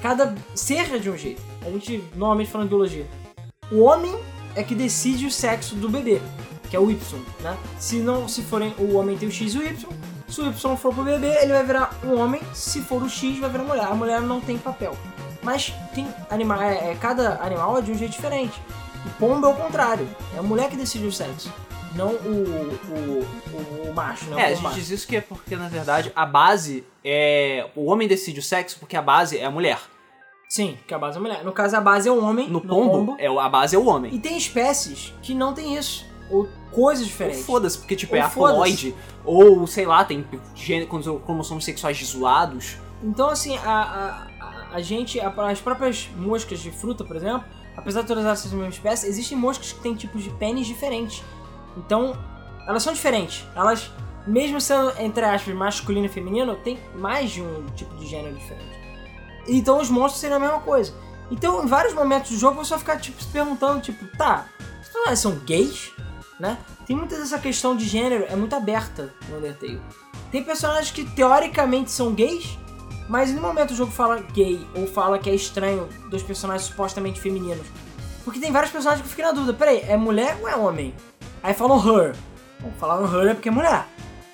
cada ser é de um jeito. A gente normalmente fala em biologia. O homem é que decide o sexo do bebê, que é o Y, né? Se não, se forem o homem tem o X e o Y, se o Y for pro bebê, ele vai virar um homem, se for o X, vai virar mulher. A mulher não tem papel. Mas tem animal, é, é, cada animal é de um jeito diferente. O pombo é o contrário. É a mulher que decide o sexo. Não o, o, o, o macho, não É, a gente macho. diz isso que é porque, na verdade, a base é. O homem decide o sexo porque a base é a mulher. Sim, que a base é mulher. No caso, a base é o homem. No pombo, É, o- a base é o homem. E tem espécies que não tem isso. Ou coisas Ou diferentes. Foda-se, porque tipo, é Ou haploide. Ou, sei lá, tem gênero, cromossomos sexuais zoados. Então, assim, a, a, a- gente, a- as próprias moscas de fruta, por exemplo, apesar de todas elas serem a mesma espécie, existem moscas que têm tipos de pênis diferentes. Então, elas são diferentes. Elas, mesmo sendo, entre aspas, masculino e feminino, tem mais de um tipo de gênero diferente. Então, os monstros seriam a mesma coisa. Então, em vários momentos do jogo, você vai ficar tipo, se perguntando, tipo, tá, personagens são gays? Né? Tem muita dessa questão de gênero, é muito aberta no Undertale. Tem personagens que teoricamente são gays, mas no momento o jogo fala gay ou fala que é estranho dos personagens supostamente femininos. Porque tem vários personagens que eu fiquei na dúvida, peraí, é mulher ou é homem? Aí falam her. Bom, falaram her é porque é mulher.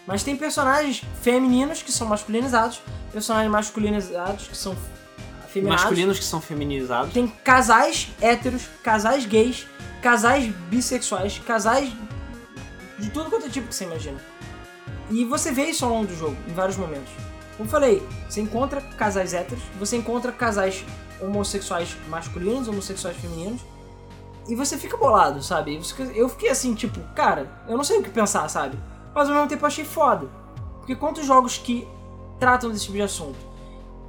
Mas tem personagens femininos que são masculinizados, personagens masculinizados que são afeminados. Masculinos que são feminizados. Tem casais héteros, casais gays, casais bissexuais, casais de tudo quanto é tipo que você imagina. E você vê isso ao longo do jogo, em vários momentos. Como falei, você encontra casais héteros, você encontra casais homossexuais masculinos, homossexuais femininos, e você fica bolado, sabe? Eu fiquei assim, tipo, cara, eu não sei o que pensar, sabe? Mas ao mesmo tempo achei foda. Porque quantos jogos que tratam desse tipo de assunto?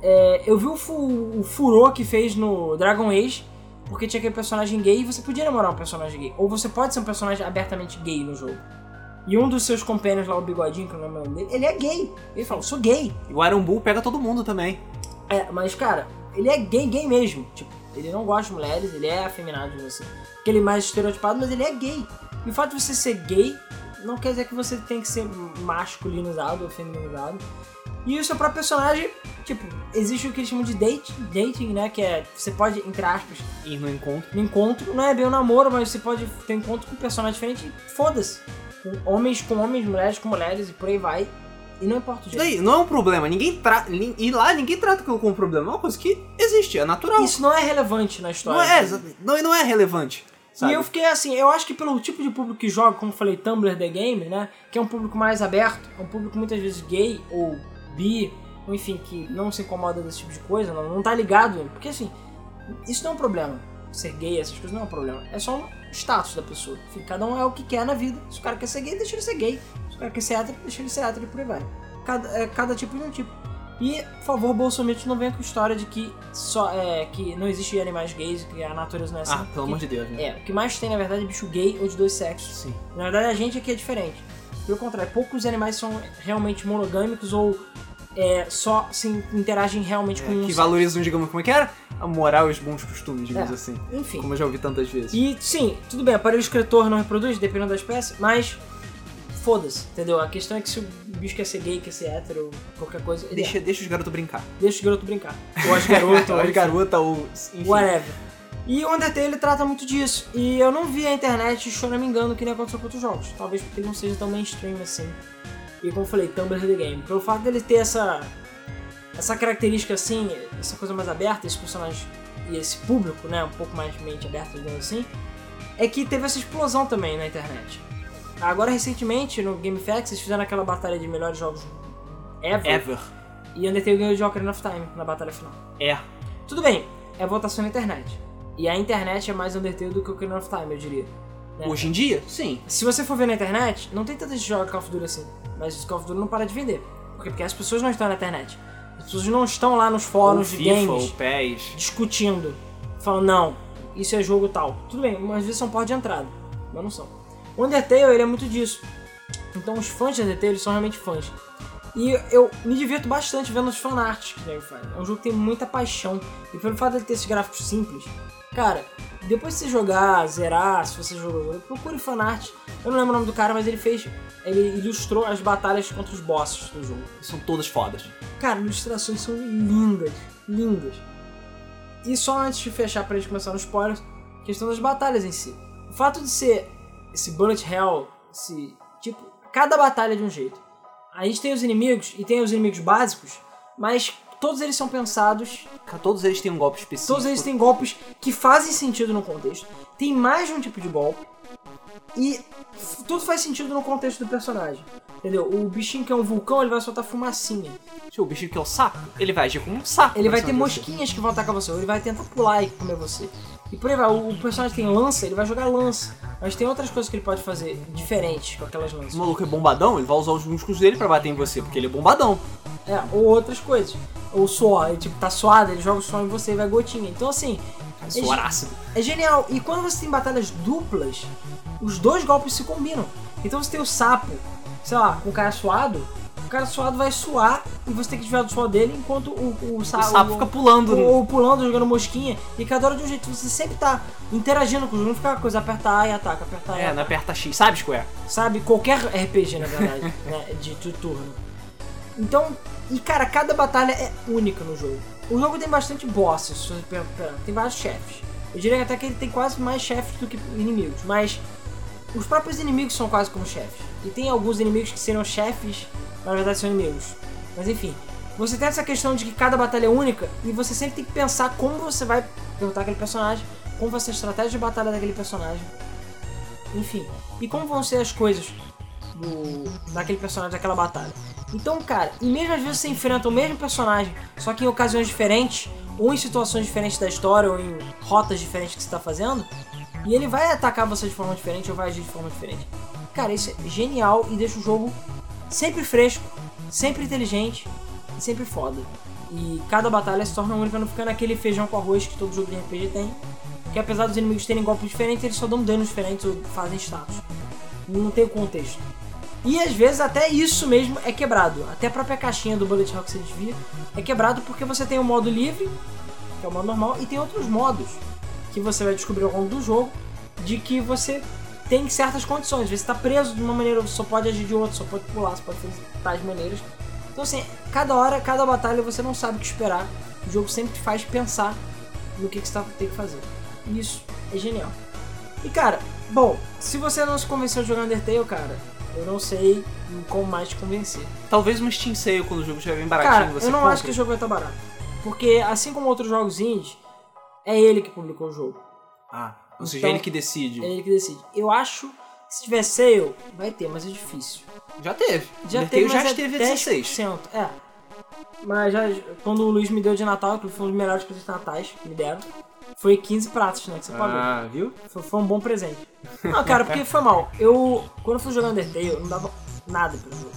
É, eu vi o, fu o furor que fez no Dragon Age, porque tinha aquele personagem gay e você podia namorar um personagem gay. Ou você pode ser um personagem abertamente gay no jogo. E um dos seus companheiros lá, o bigodinho, que não é o nome dele, ele é gay. Ele fala, sou gay. E o Iron Bull pega todo mundo também. É, mas cara, ele é gay, gay mesmo. Tipo, ele não gosta de mulheres, ele é afeminado de você. Aquele mais estereotipado, mas ele é gay. E o fato de você ser gay não quer dizer que você tem que ser masculinizado ou feminizado. E o seu próprio personagem, tipo, existe o que eles chamam de date, dating, né? Que é, você pode, entre aspas, ir no encontro. No encontro, não é bem um namoro, mas você pode ter um encontro com um personagem diferente e foda-se. Homens com homens, mulheres com mulheres e por aí vai. E não importa o jeito. Daí, não é um problema. Ninguém trata. E lá ninguém trata aquilo como um problema. É uma coisa que existe, é natural. Isso não é relevante na história. Não é, não, não é relevante. Sabe? E eu fiquei assim, eu acho que pelo tipo de público que joga, como eu falei, Tumblr The Game, né? Que é um público mais aberto, é um público muitas vezes gay ou bi, ou enfim, que não se incomoda desse tipo de coisa, não, não tá ligado. Porque assim, isso não é um problema. Ser gay, essas coisas não é um problema. É só um status da pessoa. Enfim, cada um é o que quer na vida. Se o cara quer ser gay, deixa ele ser gay. Se o cara quer ser hétero, deixa ele ser hétero e por aí vai. Cada, é, cada tipo de um tipo. E, por favor, Bolsonaro não venha com história de que só é, que não existe animais gays, que a natureza não é assim. Ah, pelo amor de Deus, né? É, o que mais tem, na verdade, é bicho gay ou de dois sexos. Sim. Na verdade, a gente aqui é diferente. Pelo contrário, poucos animais são realmente monogâmicos ou é, só se interagem realmente é, com um Que valorizam, digamos, como é que era? A moral e os bons costumes, digamos É, assim. Enfim. Como eu já ouvi tantas vezes. E sim, tudo bem, aparelho excretor não reproduz, dependendo da espécie, mas foda-se, entendeu? A questão é que se o bicho quer ser gay, quer ser hétero, qualquer coisa, Deixa, é. deixa os garotos brincar. deixa os garotos brincar. Ou as garotas, ou as garotas, ou. Enfim. whatever. E o Undertale ele trata muito disso. E eu não vi a internet choramingando que nem aconteceu com outros jogos. Talvez porque ele não seja tão mainstream assim. E como eu falei, Tumblr The Game. Pelo fato dele ter essa, essa característica assim, essa coisa mais aberta, esse personagem e esse público, né, um pouco mais mente aberta, digamos assim, é que teve essa explosão também na internet. Agora, recentemente, no GameFAQs, eles fizeram aquela batalha de melhores jogos ever. Ever. E Undertale ganhou de Ocarina of Time na batalha final. É. Tudo bem, é votação na internet. E a internet é mais Undertale do que o Ocarina of Time, eu diria. né? Hoje em dia, sim. Se você for ver na internet, não tem tanto gente que joga Call of Duty assim. Mas o Call of Duty não para de vender. Por quê? Porque as pessoas não estão na internet. As pessoas não estão lá nos fóruns de games PES. discutindo. Falando, não, isso é jogo tal. Tudo bem, às vezes são porta de entrada. Mas não são. O Undertale, ele é muito disso. Então os fãs de Undertale são realmente fãs. E eu me divirto bastante vendo os fanarts que o nego faz. É um jogo que tem muita paixão. E pelo fato de ter esses gráficos simples, cara, depois de você jogar, zerar, se você jogou, procure fanart. Eu não lembro o nome do cara, mas ele fez. Ele ilustrou as batalhas contra os bosses do jogo. São todas fodas. Cara, ilustrações são lindas, lindas. E só antes de fechar pra gente começar nos spoilers, questão das batalhas em si. O fato de ser esse bullet hell, esse tipo, cada batalha é de um jeito. A gente tem os inimigos e tem os inimigos básicos, mas todos eles são pensados, Todos eles têm um golpe específico. todos eles têm golpes que fazem sentido no contexto. Tem mais de um tipo de golpe e tudo faz sentido no contexto do personagem. Entendeu? O bichinho que é um vulcão, ele vai soltar fumacinha. Se o bichinho que é o saco, ele vai agir como um saco. Ele vai pra ter você. mosquinhas que vão atacar você, ou ele vai tentar pular e comer você. E por aí vai, o personagem tem lança, ele vai jogar lança. Mas tem outras coisas que ele pode fazer diferentes com aquelas lanças. O maluco é bombadão, ele vai usar os músculos dele pra bater em você, porque ele é bombadão. É, ou outras coisas. Ou suor, ele tipo, tá suado, ele joga o suor em você e vai gotinha. Então assim, É suor ácido. é genial. E quando você tem batalhas duplas, os dois golpes se combinam. Então você tem o sapo, sei lá, com o cara suado, cara suado vai suar e você tem que desviar do suor dele enquanto o, o, O sapo fica pulando. ou, ou pulando, jogando mosquinha, e cada hora de um jeito. Você sempre tá interagindo com o jogo, não fica uma coisa, aperta A e ataca, aperta A e É, ataca. não aperta X, sabe, Square? Sabe? Qualquer RPG, na verdade, né, de, de turno. Então, e cara, cada batalha é única no jogo. O jogo tem bastante bosses, se você pe- pe- tem vários chefes. Eu diria até que ele tem quase mais chefes do que inimigos, mas os próprios inimigos são quase como chefes. E tem alguns inimigos que seriam chefes, na verdade são inimigos. Mas enfim, você tem essa questão de que cada batalha é única e você sempre tem que pensar como você vai derrotar aquele personagem, como vai ser a estratégia de batalha daquele personagem. Enfim, e como vão ser as coisas do, daquele personagem daquela batalha. Então, cara, e mesmo às vezes você enfrenta o mesmo personagem, só que em ocasiões diferentes, ou em situações diferentes da história, ou em rotas diferentes que você está fazendo, e ele vai atacar você de forma diferente ou vai agir de forma diferente. Cara, isso é genial e deixa o jogo sempre fresco, sempre inteligente e sempre foda. E cada batalha se torna única, não fica naquele feijão com arroz que todo jogo de RPG tem. Que apesar dos inimigos terem golpes diferentes, eles só dão danos diferentes ou fazem status. Não tem o contexto. E às vezes até isso mesmo é quebrado. Até a própria caixinha do Bullet Hell que você desvia é quebrado porque você tem o modo livre, que é o modo normal, e tem outros modos que você vai descobrir ao longo do jogo de que você tem certas condições. Você está preso de uma maneira, você só pode agir de outra, só pode pular, só pode fazer tais maneiras. Então assim, cada hora, cada batalha você não sabe o que esperar. O jogo sempre te faz pensar no que, que você tá, tem que fazer. E isso é genial. E cara, bom, se você não se convenceu de jogar Undertale, cara, eu não sei como mais te convencer. Talvez uma Steam Sale quando o jogo estiver bem baratinho Cara, você eu não compre. acho que o jogo vai estar barato. Porque assim como outros jogos indie, é ele que publicou o jogo. Ah, ou seja, Então, ele que decide. É ele que decide. Eu acho que se tiver sale, vai ter, mas é difícil. Já teve. Já teve, já mas é esteve a 16. 10%. É. Mas já, quando o Luiz me deu de Natal, que foi um dos melhores presentes de natais que me deram, foi 15 pratos, né, que você pagou. Ah, viu? Foi, foi um bom presente. Não, cara, porque foi mal. Eu, quando eu fui jogar Undertale, eu não dava nada pro jogo.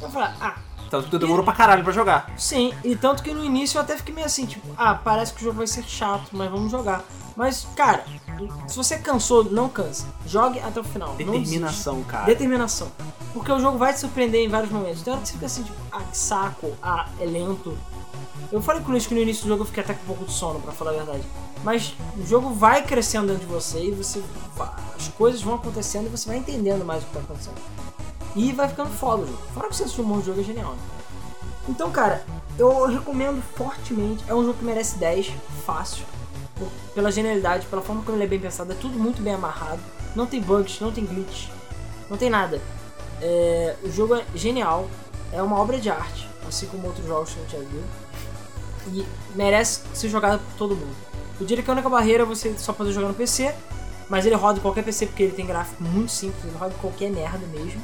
Eu falei, ah, Tanto que demorou pra caralho pra jogar. sim. E tanto que no início eu até fiquei meio assim, tipo, ah, parece que o jogo vai ser chato, mas vamos jogar. Mas, cara, se você cansou, não cansa. Jogue até o final. Determinação, cara. Determinação. Porque o jogo vai te surpreender em vários momentos. Que você fica assim, tipo, ah, que saco, ah, é lento. Eu falei com o Luiz que no início do jogo eu fiquei até com um pouco de sono, pra falar a verdade. Mas o jogo vai crescendo dentro de você e você as coisas vão acontecendo e você vai entendendo mais o que tá acontecendo. E vai ficando foda o jogo. Fora que você um monte de jogo é genial. Né? Então, cara, eu recomendo fortemente. É um jogo que merece 10, fácil. Pela genialidade, pela forma como ele é bem pensado, é tudo muito bem amarrado. Não tem bugs, não tem glitch, não tem nada. É, o jogo é genial, é uma obra de arte, assim como outros jogos que a gente já viu. E merece ser jogado por todo mundo. Eu diria que a única barreira é você só poder jogar no PC, mas ele roda em qualquer PC porque ele tem gráfico muito simples, ele roda em qualquer merda mesmo.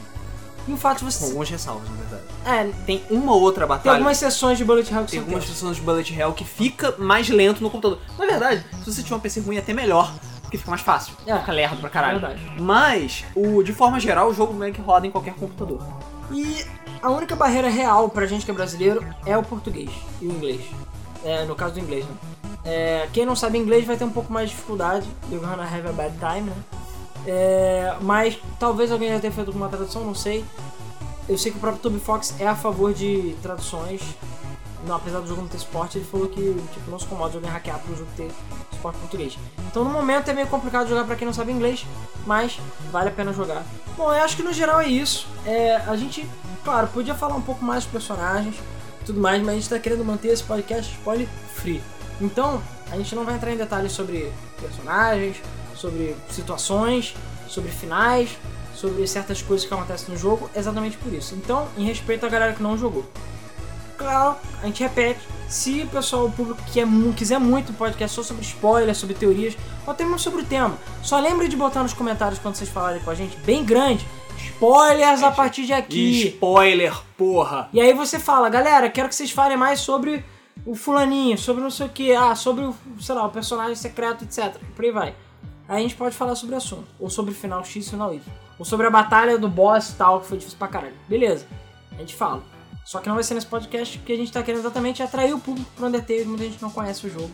E o fato de Com você. algumas ressalvas, na verdade. É, Tem uma outra tem batalha. algumas sessões de Bullet Hell que Tem algumas tensas. versões de Bullet Hell que fica mais lento no computador. Na verdade, se você tiver um PC ruim, é até melhor, porque fica mais fácil. É. Fica lerdo pra caralho. Verdade. Mas, o, de forma geral, o jogo meio que roda em qualquer computador. E a única barreira real pra gente que é brasileiro é o português e o inglês. É, no caso do inglês, né? É, quem não sabe inglês vai ter um pouco mais de dificuldade. You're gonna have a bad time, né? É, mas talvez alguém já tenha feito alguma tradução, não sei. Eu sei que o próprio Toby Fox é a favor de traduções. Não, apesar do jogo não ter suporte, ele falou que tipo, não se incomoda alguém hackear pro jogo ter suporte português. Então no momento é meio complicado jogar pra quem não sabe inglês, mas vale a pena jogar. Bom, eu acho que no geral é isso. É, a gente, claro, podia falar um pouco mais dos personagens tudo mais, mas a gente tá querendo manter esse podcast spoiler free. Então, a gente não vai entrar em detalhes sobre personagens, sobre situações, sobre finais, sobre certas coisas que acontecem no jogo, exatamente por isso. Então, em respeito à galera que não jogou. Claro, a gente repete, se o pessoal, o público que é quiser muito um podcast só sobre spoilers, sobre teorias, ou até mesmo sobre o tema, só lembre de botar nos comentários quando vocês falarem com a gente, bem grande, spoilers a partir de aqui. Spoiler, porra! E aí você fala, galera, quero que vocês falem mais sobre o fulaninho, sobre não sei o que, ah, sobre o, sei lá, o personagem secreto, etc. Por aí vai. Aí a gente pode falar sobre o assunto. Ou sobre o final X final Y. Ou sobre a batalha do boss e tal, que foi difícil pra caralho. Beleza. A gente fala. Só que não vai ser nesse podcast, porque a gente tá querendo exatamente atrair o público pro Undertale. Muita gente não conhece o jogo.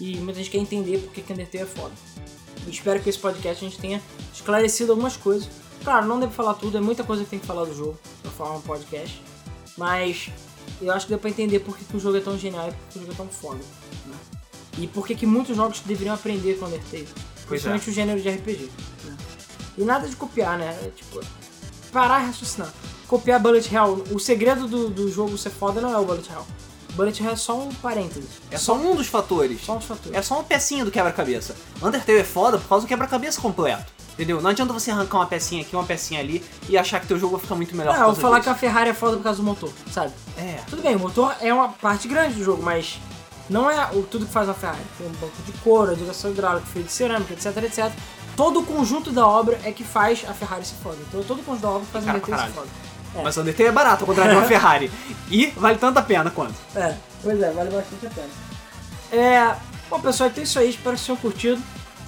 E muita gente quer entender porque que Undertale é foda. Espero que esse podcast a gente tenha esclarecido algumas coisas. Claro, não deve falar tudo, é muita coisa que tem que falar do jogo pra falar um podcast. Mas eu acho que deu pra entender por que, o jogo é tão genial e por que o jogo é tão foda. né? E por que muitos jogos deveriam aprender com Undertale. Pois Principalmente o gênero de RPG. né? E nada de copiar, né? É, Tipo, parar e raciocinar. Copiar Bullet Hell. O segredo do, do jogo ser foda não é o Bullet Hell. Bullet Hell é só um parênteses. É só um dos fatores. Só uns fatores. É só uma pecinha do quebra-cabeça. Undertale é foda por causa do quebra-cabeça completo. Entendeu? Não adianta você arrancar uma pecinha aqui, uma pecinha ali e achar que teu jogo vai ficar muito melhor. Não, eu falar que disso. a Ferrari é foda por causa do motor, sabe? É. Tudo bem, o motor é uma parte grande do jogo, mas não é o, tudo que faz a Ferrari. Tem um banco de couro, a direção hidráulica, feio de cerâmica, etc, etc. Todo o conjunto da obra é que faz a Ferrari se foda. Então todo o conjunto da obra faz a Undertale se foda. caralho. Mas o Undertale é barato, ao contrário de uma Ferrari. E vale tanto a pena quanto. É, pois é, vale bastante a pena. É, bom pessoal, então é isso aí, espero que vocês tenham curtido.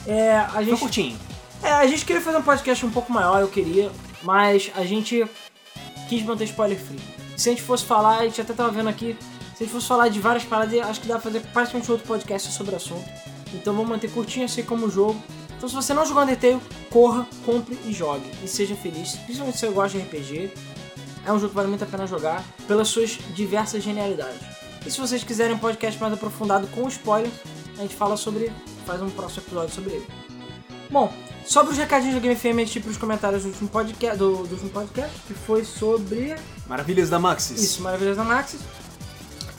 É, a Foi gente, curtinho. é, a gente queria fazer um podcast um pouco maior, eu queria, mas a gente quis manter spoiler free. Se a gente fosse falar, a gente até tava vendo aqui, se a gente fosse falar de várias paradas, acho que dá pra fazer praticamente outro podcast sobre o assunto. Então vamos manter curtinho assim como o jogo. Então se você não jogou Undertale, corra, compre e jogue. E seja feliz. Principalmente se você gosta de RPG. É um jogo que vale muito a pena jogar pelas suas diversas genialidades. E se vocês quiserem um podcast mais aprofundado com spoilers, a gente fala sobre. faz um próximo episódio sobre ele. Bom, sobre os recadinhos do Game FM, a gente pros comentários do último podcast, do, do último podcast, que foi sobre. Maravilhas da Maxis. Isso, Maravilhas da Maxis.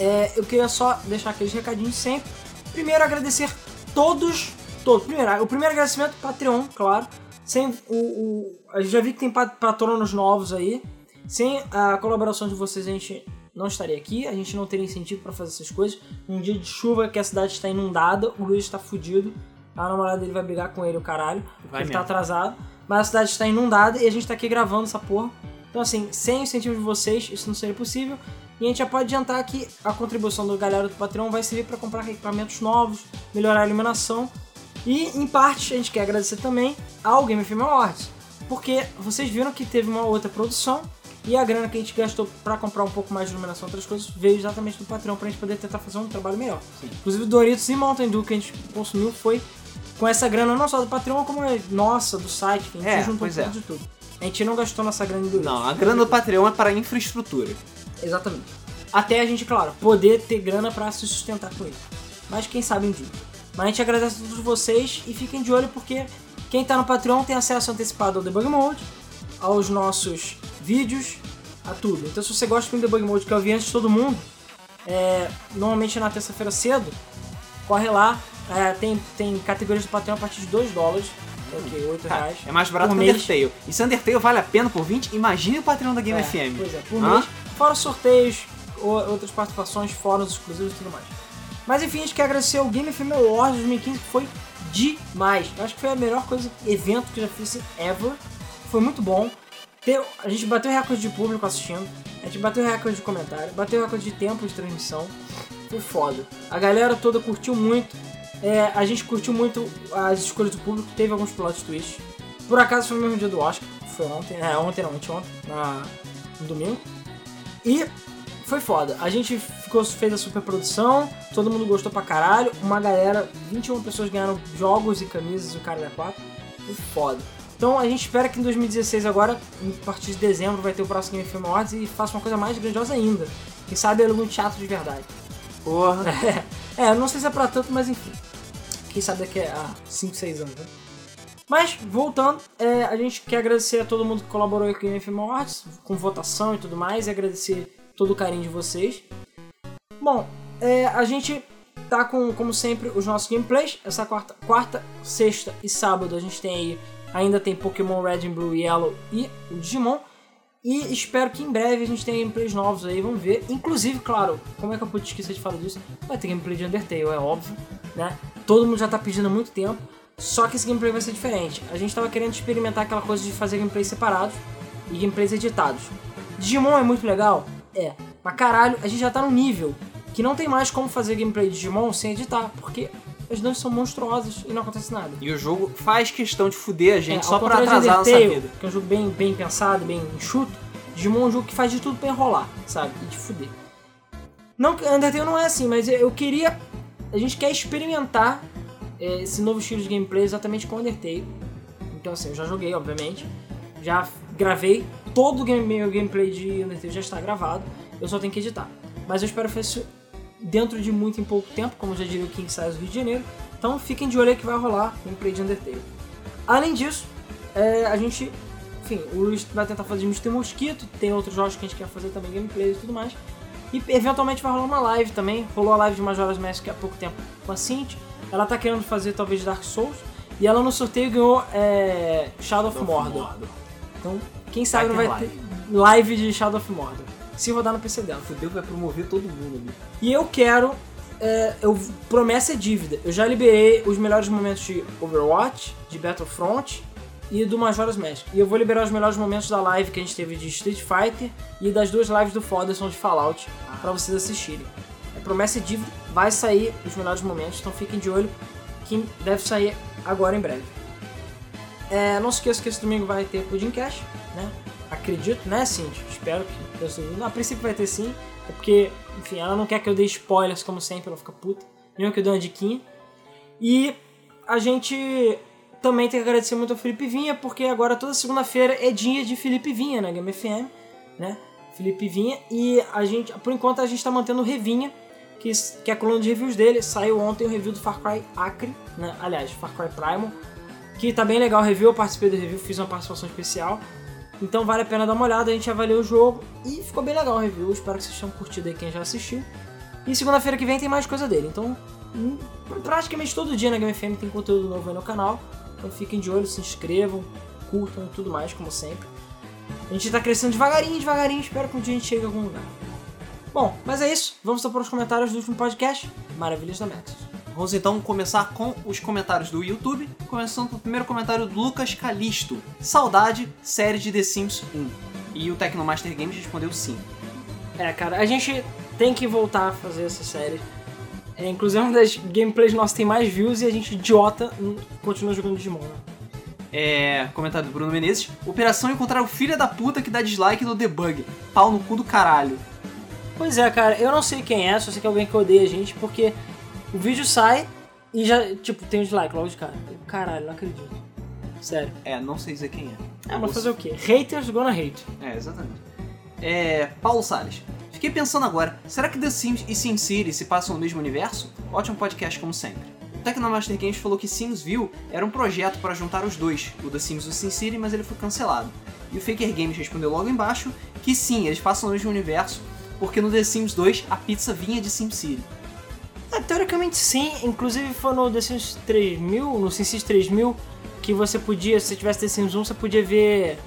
É, eu queria só deixar aqueles recadinhos sempre. Primeiro, agradecer todos. todos. Primeiro, o primeiro agradecimento, Patreon, claro. Sem o. o a gente já vi que tem pat- patronos novos aí. Sem a colaboração de vocês, a gente não estaria aqui. A gente não teria incentivo pra fazer essas coisas. Um dia de chuva que a cidade está inundada, o Luiz está fudido. A namorada dele vai brigar com ele, o caralho. Vai ele tá mesmo. atrasado. Mas a cidade está inundada e a gente tá aqui gravando essa porra. Então, assim, sem o incentivo de vocês, isso não seria possível. E a gente já pode adiantar que a contribuição do galera do Patreon vai servir para comprar equipamentos novos, melhorar a iluminação. E, em parte, a gente quer agradecer também ao Game FM Awards. Porque vocês viram que teve uma outra produção e a grana que a gente gastou para comprar um pouco mais de iluminação e outras coisas veio exatamente do Patreon pra gente poder tentar fazer um trabalho melhor. Inclusive, Doritos e Mountain Dew que a gente consumiu foi com essa grana não só do Patreon, como é nossa, do site, que a gente É, juntou pois um é. de tudo. A gente não gastou nossa grana em Doritos. Não, a grana do Patreon é para infraestrutura. Exatamente. Até a gente, claro, poder ter grana pra se sustentar com isso. Mas quem sabe um dia. Mas a gente agradece a todos vocês e fiquem de olho porque quem tá no Patreon tem acesso antecipado ao Debug Mode, aos nossos vídeos, a tudo. Então se você gosta do Debug Mode que eu vi antes de todo mundo, é, normalmente na terça-feira cedo, corre lá. É, tem, tem categorias do Patreon a partir de 2 dólares, é o quê? 8 Cara, reais. é mais barato que mês. Undertale. E se Undertale vale a pena por 20, imagine o Patreon da Game É, FM. Pois é, por Hã? mês. Fora sorteios, ou- outras participações, fóruns exclusivos e tudo mais. Mas enfim, a gente quer agradecer ao Game FM Awards 2015, que foi demais. Eu acho que foi a melhor coisa, evento que eu já fiz ever. Foi muito bom. A gente bateu recorde de público assistindo. A gente bateu recorde de comentário. Bateu recorde de tempo de transmissão. Foi foda. A galera toda curtiu muito. É, a gente curtiu muito as escolhas do público. Teve alguns plot twists. Por acaso foi no mesmo dia do Oscar. Foi ontem. É, ontem não, anteontem. Na, no domingo. E foi foda. A gente ficou, fez a super produção, todo mundo gostou pra caralho. Uma galera, 21 pessoas ganharam jogos e camisas, o cara é 4. Foi foda. Então a gente espera que em 2016 agora, a partir de dezembro, vai ter o próximo Game Film Awards e faça uma coisa mais grandiosa ainda. Quem sabe algum teatro de verdade. Porra. É, eu não sei se é pra tanto, mas enfim. Quem sabe daqui a 5, 6 anos, né? Mas, voltando, é, a gente quer agradecer a todo mundo que colaborou aqui no FM Awards, com votação e tudo mais, e agradecer todo o carinho de vocês. Bom, é, a gente tá com, como sempre, os nossos gameplays. Essa quarta, quarta, sexta e sábado a gente tem aí, ainda tem Pokémon Red and Blue Yellow e o Digimon. E espero que em breve a gente tenha gameplays novos aí, vamos ver. Inclusive, claro, como é que eu pude esquecer de falar disso? Vai ter gameplay de Undertale, é óbvio, né? Todo mundo já tá pedindo há muito tempo. Só que esse gameplay vai ser diferente. A gente tava querendo experimentar aquela coisa de fazer gameplays separados e gameplays editados. Digimon é muito legal? É. Mas caralho, a gente já tá num nível que não tem mais como fazer gameplay de Digimon sem editar, porque as dungeons são monstruosas e não acontece nada. E o jogo faz questão de fuder a gente É, só pra atrasar a nossa Undertale, vida. Que é um jogo bem, bem pensado, bem enxuto. Digimon é um jogo que faz de tudo pra enrolar, sabe? E de fuder. Não, Undertale não é assim, mas eu queria. A gente quer experimentar é, esse novo estilo de gameplay exatamente com Undertale. Então assim, eu já joguei, obviamente. Já gravei. Todo o game, meu gameplay de Undertale já está gravado. Eu só tenho que editar. Mas eu espero fazer isso dentro de muito em pouco tempo, como já diria o King Size do Rio de Janeiro. Então fiquem de olho que vai rolar gameplay de Undertale. Além disso, é, a gente, enfim, o Luiz vai tentar fazer Mr. Mosquito, tem outros jogos que a gente quer fazer também, gameplay e tudo mais. E eventualmente vai rolar uma live também. Rolou a live de Majora's Mask há pouco tempo com a Cinti. Ela tá querendo fazer talvez Dark Souls. E ela no sorteio ganhou é, Shadow of Mordor. Então, quem sabe não ter vai ter live de Shadow of Mordor. Se rodar no PC dela. Fudeu, vai promover todo mundo ali. E eu quero. é, eu, promessa é dívida. Eu já liberei os melhores momentos de Overwatch, de Battlefront e do Majora's Mask. E eu vou liberar os melhores momentos da live que a gente teve de Street Fighter e das duas lives do Foderson de Fallout pra vocês assistirem. É promessa é dívida, vai sair os melhores momentos, então fiquem de olho que deve sair agora em breve. É, não se esqueça que esse domingo vai ter Pudim Cash, né? Acredito, né, Cindy? Espero que. A princípio vai ter sim, é porque, enfim, ela não quer que eu dê spoilers, como sempre, ela fica puta. Nem que eu dê uma diquinha. E a gente também tem que agradecer muito ao Felipe Vinha, porque agora toda segunda-feira é dia de Felipe Vinha na Game FM, né? Felipe Vinha. E a gente, por enquanto, a gente tá mantendo o Revinha, que, que é a coluna de reviews dele. Saiu ontem o review do Far Cry Acre, né? Aliás, Far Cry Primal. Que tá bem legal o review, eu participei do review, fiz uma participação especial. Então vale a pena dar uma olhada, a gente avaliou o jogo e ficou bem legal o review. Espero que vocês tenham curtido aí quem já assistiu. E segunda-feira que vem tem mais coisa dele. Então, hum, praticamente todo dia na Game FM tem conteúdo novo aí no canal. Então fiquem de olho, se inscrevam, curtam e tudo mais, como sempre. A gente tá crescendo devagarinho, devagarinho, espero que um dia a gente chegue a algum lugar. Bom, mas é isso. Vamos para os comentários do último podcast. Maravilhas da Maxis. Vamos então começar com os comentários do YouTube, começando pelo primeiro comentário do Lucas Calisto. Saudade, série de The Sims 1. E o Tecnomaster Games respondeu sim. É, cara, a gente tem que voltar a fazer essa série. É, inclusive, uma das gameplays nossas tem mais views e a gente, idiota, continua jogando Digimon, né? É, comentário do Bruno Menezes. Operação encontrar o filho da puta que dá dislike no debug. Pau no cu do caralho. Pois é, cara, eu não sei quem é, só sei que é alguém que odeia a gente, porque o vídeo sai e já, tipo, tem um dislike logo de cara. Caralho, não acredito. Sério. É, não sei dizer quem é. É, mas fazer o quê? Haters gonna hate. É, exatamente. É, Paulo Salles. Fiquei pensando agora, será que The Sims e SimCity se passam no mesmo universo? Ótimo podcast como sempre. O Tecnomaster Games falou que Simsville era um projeto para juntar os dois, o The Sims e o SimCity, mas ele foi cancelado. E o Faker Games respondeu logo embaixo que sim, eles passam no mesmo universo, porque no The Sims 2 a pizza vinha de SimCity. É, teoricamente sim, inclusive foi no The Sims 3000, no SimCity 3000, que você podia, se você tivesse The Sims 1, você podia ver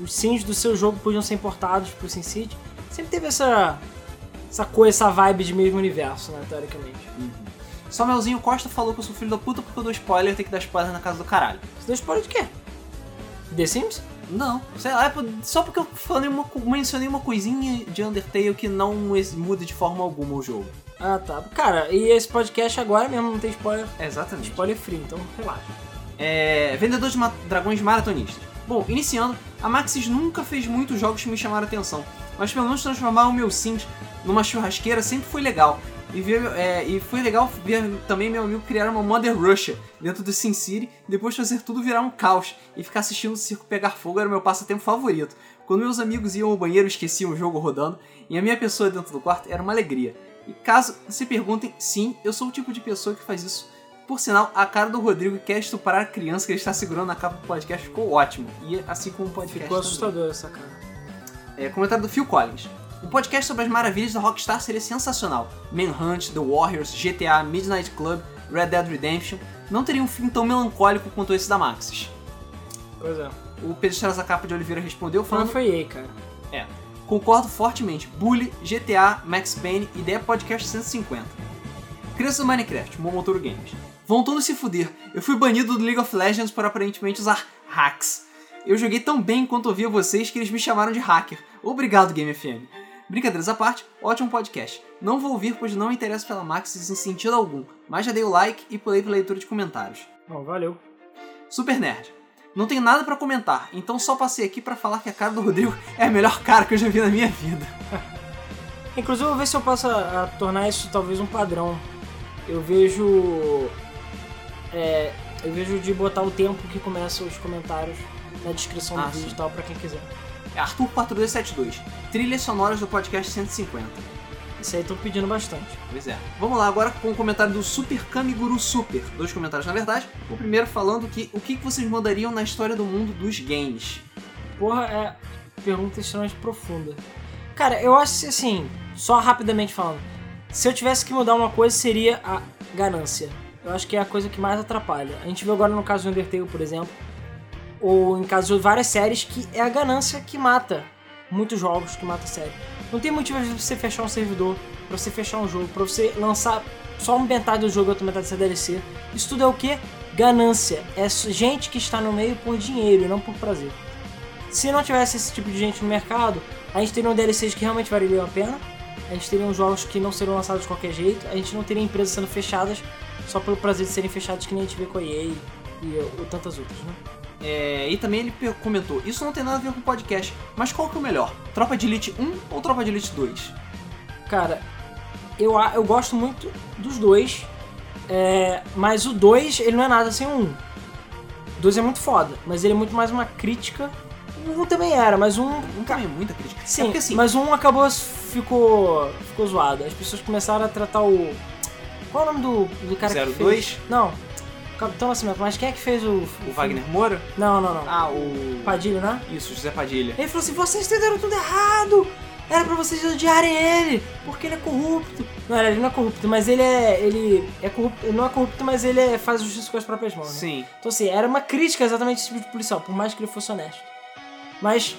os sims do seu jogo podiam ser importados pro SimCity. Sempre teve essa essa coisa, essa vibe de mesmo universo, né, teoricamente. Samuelzinho Costa falou que eu sou filho da puta porque eu dou spoiler e tem que dar spoiler na casa do caralho. Você deu spoiler de quê? The Sims? Não, sei lá, é por- só porque eu falei uma, mencionei uma coisinha de Undertale que não muda de forma alguma o jogo. Ah, tá. Cara, e esse podcast agora mesmo não tem spoiler, É, exatamente. spoiler free, então relaxa. É, vendedor de ma- dragões maratonistas. Bom, iniciando, a Maxis nunca fez muitos jogos que me chamaram a atenção, mas pelo menos transformar o meu Sims numa churrasqueira sempre foi legal. E, ver, é, e foi legal ver também meu amigo criar uma Mother Russia dentro do Sin City, depois fazer tudo virar um caos e ficar assistindo o circo pegar fogo era o meu passatempo favorito. Quando meus amigos iam ao banheiro esqueciam o jogo rodando, e a minha pessoa dentro do quarto era uma alegria. E caso se perguntem, sim, eu sou o tipo de pessoa que faz isso. Por sinal, a cara do Rodrigo que quer estuprar a criança que ele está segurando na capa do podcast ficou ótimo. E assim como o podcast. Ficou também. assustador essa cara. É, comentário do Phil Collins. Um podcast sobre as maravilhas da Rockstar seria sensacional. Manhunt, The Warriors, GTA, Midnight Club, Red Dead Redemption não teria um fim tão melancólico quanto esse da Maxis. Pois é. O Pedro Capa de Oliveira respondeu Falando falando foi EA, cara. é, concordo fortemente. Bully, GTA, Max Payne, ideia podcast 150. Crianças do Minecraft, Momotaro Games. Vão todos se fuder. Eu fui banido do League of Legends por aparentemente usar hacks. Eu joguei tão bem enquanto ouvia vocês que eles me chamaram de hacker. Obrigado, Game FM. Brincadeiras à parte, ótimo podcast. Não vou ouvir pois não me interesso pela Maxis em sentido algum, mas já dei o like e pulei pela leitura de comentários. Bom, valeu. Super Nerd. Não tenho nada pra comentar, então só passei aqui pra falar que a cara do Rodrigo é a melhor cara que eu já vi na minha vida. Inclusive, eu vou ver se eu posso a, a tornar isso talvez um padrão. Eu vejo. É, eu vejo de botar o tempo que começa os comentários na descrição Ah, do vídeo e tal, pra quem quiser. Arthur 4272. Trilhas sonoras do podcast 150. Isso aí estão pedindo bastante. Pois é. Vamos lá agora com o comentário do Super Kamiguru Super. Dois comentários na verdade. O primeiro falando que o que vocês mudariam na história do mundo dos games. Porra, é pergunta extremamente profunda. Cara, eu acho que assim, só rapidamente falando, se eu tivesse que mudar uma coisa seria a ganância. Eu acho que é a coisa que mais atrapalha. A gente viu agora no caso do Undertale, por exemplo, ou em caso de várias séries, que é a ganância que mata muitos jogos, que mata a série. Não tem motivo pra você fechar um servidor, pra você fechar um jogo, pra você lançar só uma metade do jogo e outra metade dessa DLC. Isso tudo é o que? Ganância. É gente que está no meio por dinheiro e não por prazer. Se não tivesse esse tipo de gente no mercado, a gente teria um DLCs que realmente valeriam a pena, a gente teria uns jogos que não seriam lançados de qualquer jeito, a gente não teria empresas sendo fechadas só pelo prazer de serem fechadas que nem a gente vê com a EA e, e tantas outras, né? É, e também ele comentou, isso não tem nada a ver com o podcast, mas qual que é o melhor? Tropa de Elite 1 ou Tropa de Elite 2? Cara, eu, eu gosto muito dos dois, é, mas o 2 ele não é nada sem o 1. Um. O 2 é muito foda, mas ele é muito mais uma crítica. O 1 também era, mas o 1 Um também é muita crítica. Sim, é porque assim, mas um acabou, ficou, ficou zoado. As pessoas começaram a tratar o... Qual é o nome do, do cara que 02? fez? Não, o Capitão Nascimento. Mas quem é que fez o... o Wagner Moura, Não, não, não. ah, o... Padilha, né? Isso, José Padilha. Ele falou assim, vocês entenderam tudo errado! Era pra vocês odiarem ele, porque ele é corrupto. Não, ele não é corrupto, mas ele é. Ele é corrupto. Ele não é corrupto, mas ele é- faz justiça com as próprias mãos. Né? Sim. Então assim, era uma crítica exatamente esse tipo de policial, por mais que ele fosse honesto. Mas,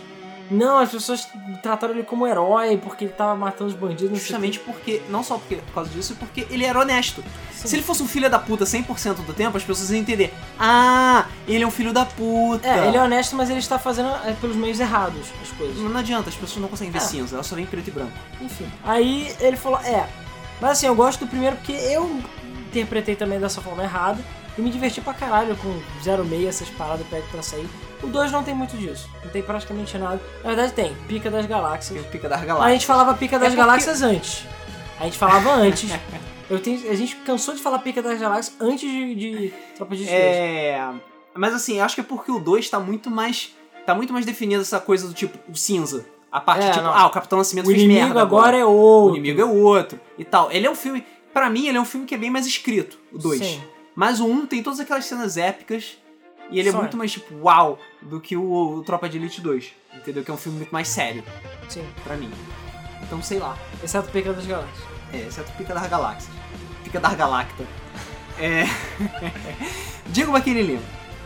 não, as pessoas trataram ele como herói porque ele tava matando os bandidos. não Justamente porque, não só porque, por causa disso, porque ele era honesto. Sim. Se ele fosse um filho da puta 100% do tempo, as pessoas iam entender. Ah, ele é um filho da puta. É, ele é honesto, mas ele está fazendo é, pelos meios errados as coisas. Não adianta, as pessoas não conseguem ver É. cinza, elas só veem preto e branco. Enfim. Aí ele falou, é. Mas assim, eu gosto do primeiro porque eu interpretei também dessa forma errada. E me diverti pra caralho com 06, essas paradas pego pra sair. O 2 não tem muito disso. Não tem praticamente nada. Na verdade tem, Pica das Galáxias. Tem o pica da A galáxia. gente falava Pica das É porque- Galáxias antes. A gente falava antes. Eu tenho, a gente cansou de falar Pica das Galáxias antes de, de Tropa de É. Mas assim, eu acho que é porque o 2 tá muito mais. Tá muito mais definido essa coisa do tipo, o cinza. A parte É, tipo, não. ah, o Capitão Nascimento O fez inimigo merda. agora é O outro. inimigo é o outro e tal. Ele é um filme. Pra mim, ele é um filme que é bem mais escrito, o 2. Sim. Mas o 1 um tem todas aquelas cenas épicas. E ele é Só muito é. mais tipo, uau, do que o, o Tropa de Elite 2. Entendeu? Que é um filme muito mais sério, Sim. pra mim. Então, sei lá. Exceto Pica das Galáxias. É, exceto Pica das Galáxias. Pica das Galacta. É. Diego Baquini Lima.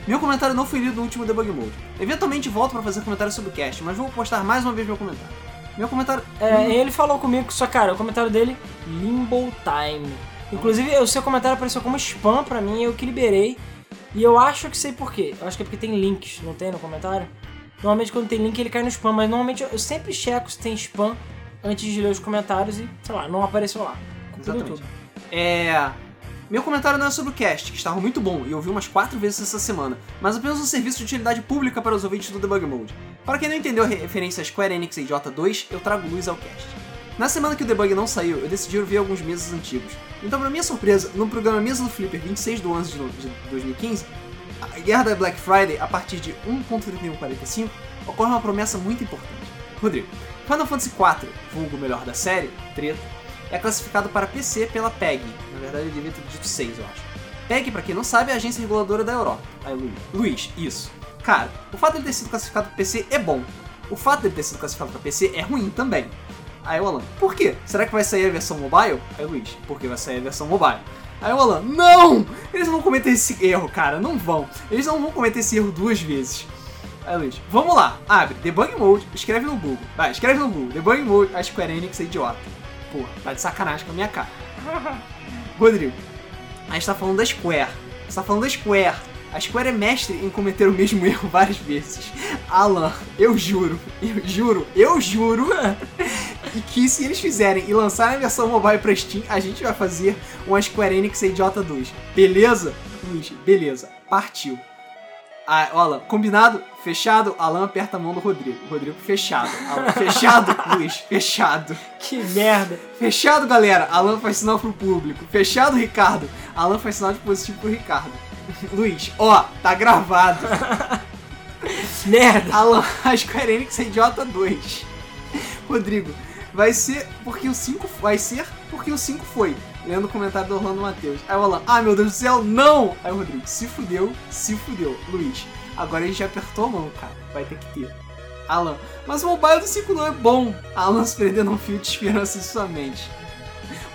Meu comentário não foi lido no último Debug Mode. Eventualmente volto pra fazer comentário sobre o cast, mas vou postar mais uma vez meu comentário. Meu comentário. É, ele falou comigo, só cara, o comentário dele, Limbo Time. Inclusive, o seu comentário apareceu como spam pra mim, eu que liberei. E eu acho que sei por quê. Eu acho que é porque tem links, não tem no comentário? Normalmente quando tem link ele cai no spam, mas normalmente eu, sempre checo se tem spam antes de ler os comentários e, sei lá, não apareceu lá. Exatamente. É. Meu comentário não é sobre o cast, que estava muito bom e eu ouvi umas quatro vezes essa semana, mas apenas um serviço de utilidade pública para os ouvintes do Debug Mode. Para quem não entendeu a referência a Square Enix e J2, eu trago luz ao cast. Na semana que o debug não saiu, eu decidi ouvir alguns meses antigos. Então, pra minha surpresa, no programa Mesa do Flipper 26 de 11 de no- de 2015, a guerra da Black Friday, a partir de 1.3145, ocorre uma promessa muito importante. Rodrigo, Final Fantasy IV, vulgo melhor da série, treta, é classificado para PC pela PEG. Na verdade, eu devia ter dito 6, eu acho. PEG, pra quem não sabe, é a agência reguladora da Europa. Aí, Luiz. Luiz, isso. Cara, o fato dele ter sido classificado para PC é bom. O fato dele ter sido classificado para PC é ruim também. Aí o Alan, por quê? Será que vai sair a versão mobile? Aí o Luiz, porque vai sair a versão mobile. Aí o Alan, não! Eles não vão cometer esse erro, cara, não vão. Eles não vão cometer esse erro duas vezes. Aí Luiz, vamos lá, abre, debug mode, escreve no Google. Vai, escreve no Google, debug mode, a Square Enix é idiota. Pô, tá de sacanagem com a minha cara. Rodrigo, a gente tá falando da Square. Você tá falando da Square. A Square é mestre em cometer o mesmo erro várias vezes. Alan, eu juro, eu juro, eu juro e que se eles fizerem e lançarem a versão mobile pra Steam, a gente vai fazer uma Square Enix Idiota 2. Beleza? Luiz, beleza. Partiu. Ah, Alan, combinado? Fechado? Alan aperta a mão do Rodrigo. Rodrigo, fechado. Alan, fechado? Luiz, fechado. Que merda. Fechado, galera. Alan faz sinal pro público. Fechado, Ricardo. Alan faz sinal de positivo pro Ricardo. Luiz, ó, tá gravado. Merda. Alan, a Square Enix é idiota 2. Rodrigo, vai ser porque o 5 vai ser porque o 5 foi. Lendo o comentário do Orlando Matheus. Aí o Alan, ah meu Deus do céu, não! Aí o Rodrigo, se fudeu, se fudeu. Luiz, agora a gente já apertou a mão, cara. Vai ter que ter. Alan, mas o mobile do 5 não é bom. Alan se prendendo um fio de esperança em sua mente.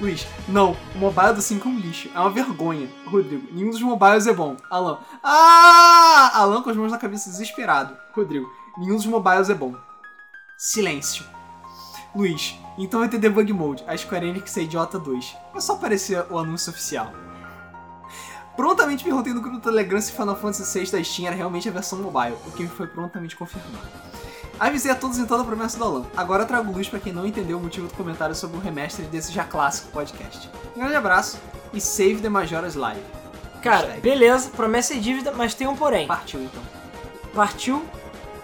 Luiz, não, o mobile do 5 é um lixo. É uma vergonha. Rodrigo, nenhum dos mobiles é bom. Alan, ah! Alan com as mãos na cabeça desesperado. Rodrigo, nenhum dos mobiles é bom. Silêncio. Luiz, então vai ter debug mode. A Square Enix é idiota 2. É só aparecer o anúncio oficial. Prontamente perguntei no grupo do Telegram se Final Fantasy VI da Steam era realmente a versão mobile, o que me foi prontamente confirmado. Avisei a todos em toda a promessa do Alan. Agora trago luz para quem não entendeu o motivo do comentário sobre o remaster desse já clássico podcast. Um grande abraço e save the Majora's Live. Cara, Hashtag. beleza, promessa e dívida, mas tem um porém. Partiu então. Partiu,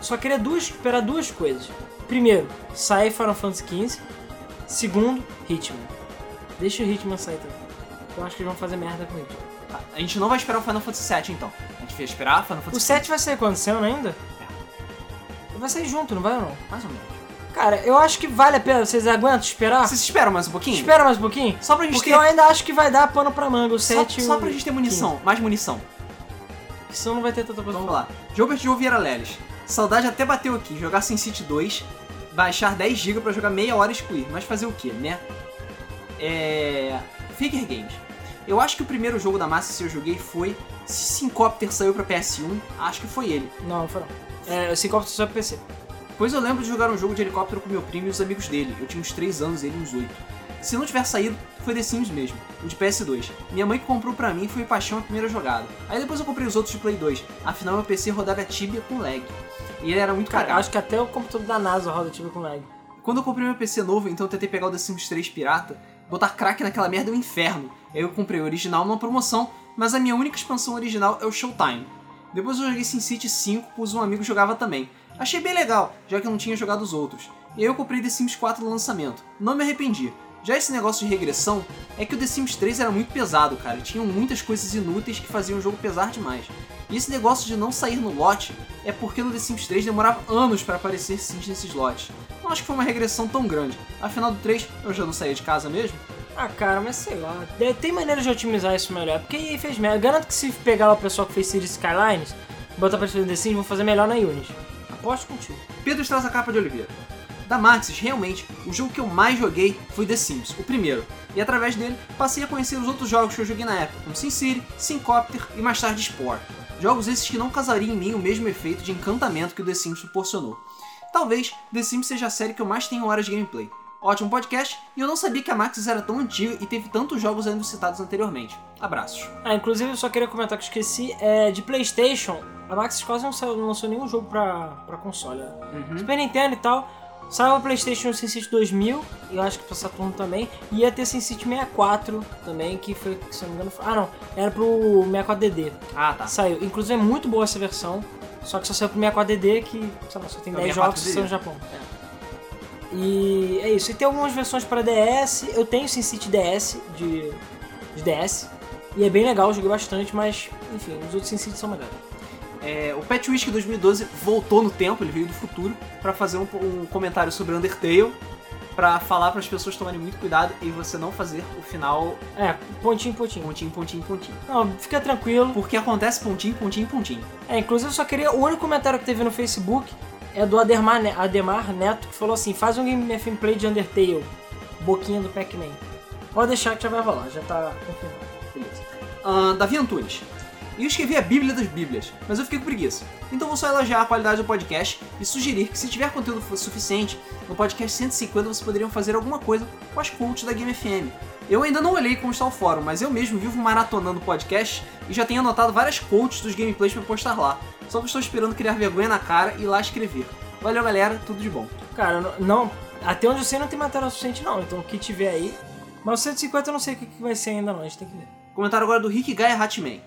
só queria duas, esperar duas coisas. Primeiro, sai Final Fantasy XV. Segundo, Hitman. Deixa o Hitman sair também. Eu acho que eles vão fazer merda com o Hitman. Tá, A gente não vai esperar o Final Fantasy VII então. A gente vai esperar Final O Fantasy 7 vai sair quando? Saiu ainda? Vai sair junto, não vai ou não? Mais ou menos. Cara, eu acho que vale a pena. Vocês aguentam esperar? Vocês esperam mais um pouquinho? Espera mais um pouquinho? Só pra gente Porque ter. eu ainda acho que vai dar pano pra manga o Só, 7 e só o pra gente ter munição, mais munição. 15, que senão não vai ter tanta coisa Vamos lá. Gilbert Joe Vieira Leles. Saudade até bateu aqui. Jogar Sin City 2, baixar 10GB pra jogar meia hora e excluir. Mas fazer o que, né? É. Figure Games. Eu acho que o primeiro jogo da massa que eu joguei foi. Se Syncopter saiu pra PS1, acho que foi ele. Não, não foi não. É, o Syncopter só pro PC. Pois eu lembro de jogar um jogo de helicóptero com meu primo e os amigos dele. Eu tinha uns 3 anos e ele uns 8. Se não tiver saído, foi The Sims mesmo, o de PS2. Minha mãe que comprou pra mim foi paixão a primeira jogada. Aí depois eu comprei os outros de Play 2. Afinal, meu PC rodava Tibia com lag. E ele era muito cagado. acho que até o computador da NASA roda tipo com lag. Quando eu comprei meu PC novo, então eu tentei pegar o The Sims 3 pirata, botar crack naquela merda é um inferno. Aí eu comprei o original numa promoção, mas a minha única expansão original é o Showtime. Depois eu joguei SimCity 5, pois um amigo jogava também. Achei bem legal, já que eu não tinha jogado os outros. E eu comprei The Sims 4 no lançamento. Não me arrependi. Já esse negócio de regressão, é que o The Sims 3 era muito pesado, cara. Tinham muitas coisas inúteis que faziam o jogo pesar demais. E esse negócio de não sair no lote é porque no The Sims 3 demorava anos para aparecer Sims nesses lotes. Não acho que foi uma regressão tão grande. Afinal do 3, eu já não saía de casa mesmo. Ah, cara, mas sei lá. de- Tem maneiras de otimizar isso melhor. Porque aí fez merda. Garanto que se pegar o pessoal que fez Cities Skylines, botar pra fazer The Sims, vão fazer melhor na Unity. Aposto contigo. Pedro traz a capa de Oliveira. Da Maxis, realmente, o jogo que eu mais joguei foi The Sims, o primeiro. E através dele, passei a conhecer os outros jogos que eu joguei na época, como SimCity, Syncopter e mais tarde Spore. Jogos esses que não causariam em mim o mesmo efeito de encantamento que o The Sims proporcionou. Talvez The Sims seja a série que eu mais tenho horas de gameplay. Ótimo podcast, e eu não sabia que a Maxis era tão antiga e teve tantos jogos ainda citados anteriormente. Abraços. Ah, inclusive eu só queria comentar que eu esqueci. É, de Playstation, a Maxis quase não, saiu- não lançou nenhum jogo pra, pra console. né? Uhum. Super Nintendo e tal. Saiu a Playstation SimCity 2000, e eu acho que pra Saturno também. E ia ter SimCity 64 também, que foi, se eu não me engano, foi- ah não, era pro 64DD. Ah, tá. Saiu. Inclusive é muito boa essa versão, só que só saiu pro 64DD, que sei lá, só tem É o 10 64 jogos que são no Japão. É. E é isso. E tem algumas versões para DS. Eu tenho SimCity DS de, de DS. E é bem legal, joguei bastante, mas enfim, os outros SimCity são melhores. É, o Pet Whisky 2012 voltou no tempo, ele veio do futuro, pra fazer um, um comentário sobre Undertale, pra falar para as pessoas tomarem muito cuidado e você não fazer o final É, pontinho, pontinho. pontinho, pontinho, pontinho. Não, fica tranquilo. Porque acontece pontinho, pontinho, pontinho. É, inclusive eu só queria. O único comentário que teve no Facebook é do Ademar, Ademar Neto, que falou assim: faz um game gameplay de Undertale, boquinha do Pac-Man. Pode deixar que já vai rolar, já tá confirmado. Beleza. Ahn, Davi Antunes. Eu escrevi a Bíblia das Bíblias, mas eu fiquei com preguiça. Então vou só elogiar a qualidade do podcast e sugerir que se tiver conteúdo suficiente, no podcast 150 vocês poderiam fazer alguma coisa com as quotes da Game FM. Eu ainda não olhei como está o fórum, mas eu mesmo vivo maratonando podcast e já tenho anotado várias quotes dos gameplays para postar lá. Só que estou esperando criar vergonha na cara e lá escrever. Valeu galera, tudo de bom. Cara, não, não- até onde eu sei não tem material suficiente não, então o que tiver aí. Mas o 150 eu não sei o que que vai ser ainda não, a gente tem que ver. Comentário agora do Rick Gaia Hatman.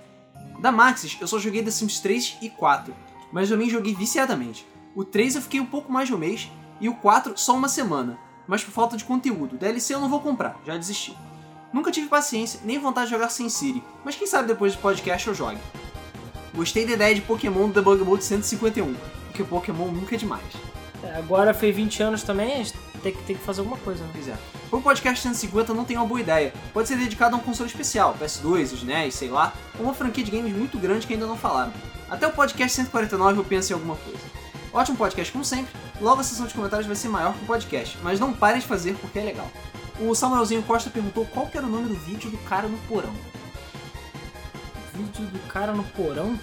Da Maxis, eu só joguei The Sims 3 e 4, mas também joguei viciadamente. O 3 eu fiquei um pouco mais de um mês e o 4 só uma semana, mas por falta de conteúdo. DLC eu não vou comprar, já desisti. Nunca tive paciência nem vontade de jogar sem Siri, mas quem sabe depois do podcast eu jogue. Gostei da ideia de Pokémon do Debug Mode 151, porque Pokémon nunca é demais. É, agora foi 20 anos também, a gente tem que, tem que fazer alguma coisa. Né? Pois é. Pro podcast 150 não tem uma boa ideia. Pode ser dedicado a um console especial, PS2, SNES, sei lá, ou uma franquia de games muito grande que ainda não falaram. Até o podcast 149 eu penso em alguma coisa. Ótimo podcast como sempre, logo a sessão de comentários vai ser maior que o podcast, mas não parem de fazer porque é legal. O Samuelzinho Costa perguntou qual que era o nome do vídeo do cara no porão. Vídeo do cara no porão?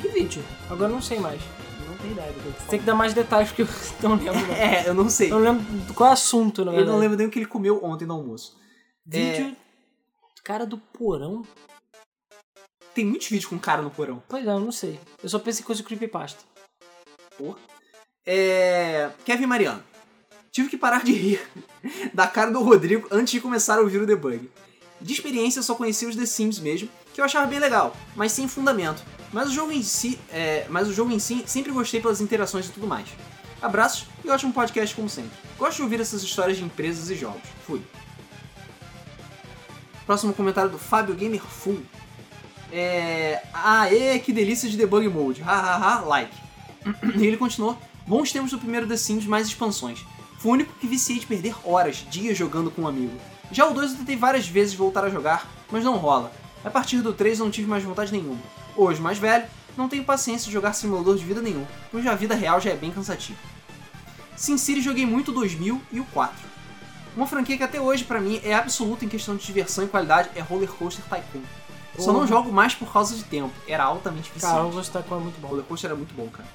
Que vídeo? Agora eu não sei mais. Não tem ideia do que eu Tem que dar mais detalhes porque eu não lembro. Não. É, eu não sei. Eu não lembro qual é o assunto, na Eu verdade. não lembro nem o que ele comeu ontem no almoço. Vídeo cara do porão? Tem muitos vídeos com cara no porão. Pois é, eu não sei. Eu só penso em coisa de creepypasta. Porra. É. Kevin Mariano. Tive que parar de rir da cara do Rodrigo antes de começar a ouvir o debug. De experiência, eu só conhecia os The Sims mesmo, que eu achava bem legal, mas sem fundamento. Mas o jogo em si, é, mas o jogo em si sempre gostei pelas interações e tudo mais. Abraços e ótimo podcast como sempre. Gosto de ouvir essas histórias de empresas e jogos. Fui. Próximo comentário do Fábio Gamer Full. É. Aê, que delícia de debug mode. Hahaha, like. E ele continuou: Bons tempos do primeiro The Sims, mais expansões. Foi o único que viciei de perder horas, dias jogando com um amigo. Já o 2 eu tentei várias vezes voltar a jogar, mas não rola. A partir do 3 eu não tive mais vontade nenhuma. Hoje, mais velho, não tenho paciência de jogar simulador de vida nenhum, pois a vida real já é bem cansativa. SimCity joguei muito o 2000 e o 4. Uma franquia que até hoje pra mim é absoluta em questão de diversão e qualidade é Roller Coaster Tycoon. Só não Porra. jogo mais por causa de tempo, era altamente viciante. Cara, o Ghost Tycoon é muito bom. roller coaster era muito bom, cara.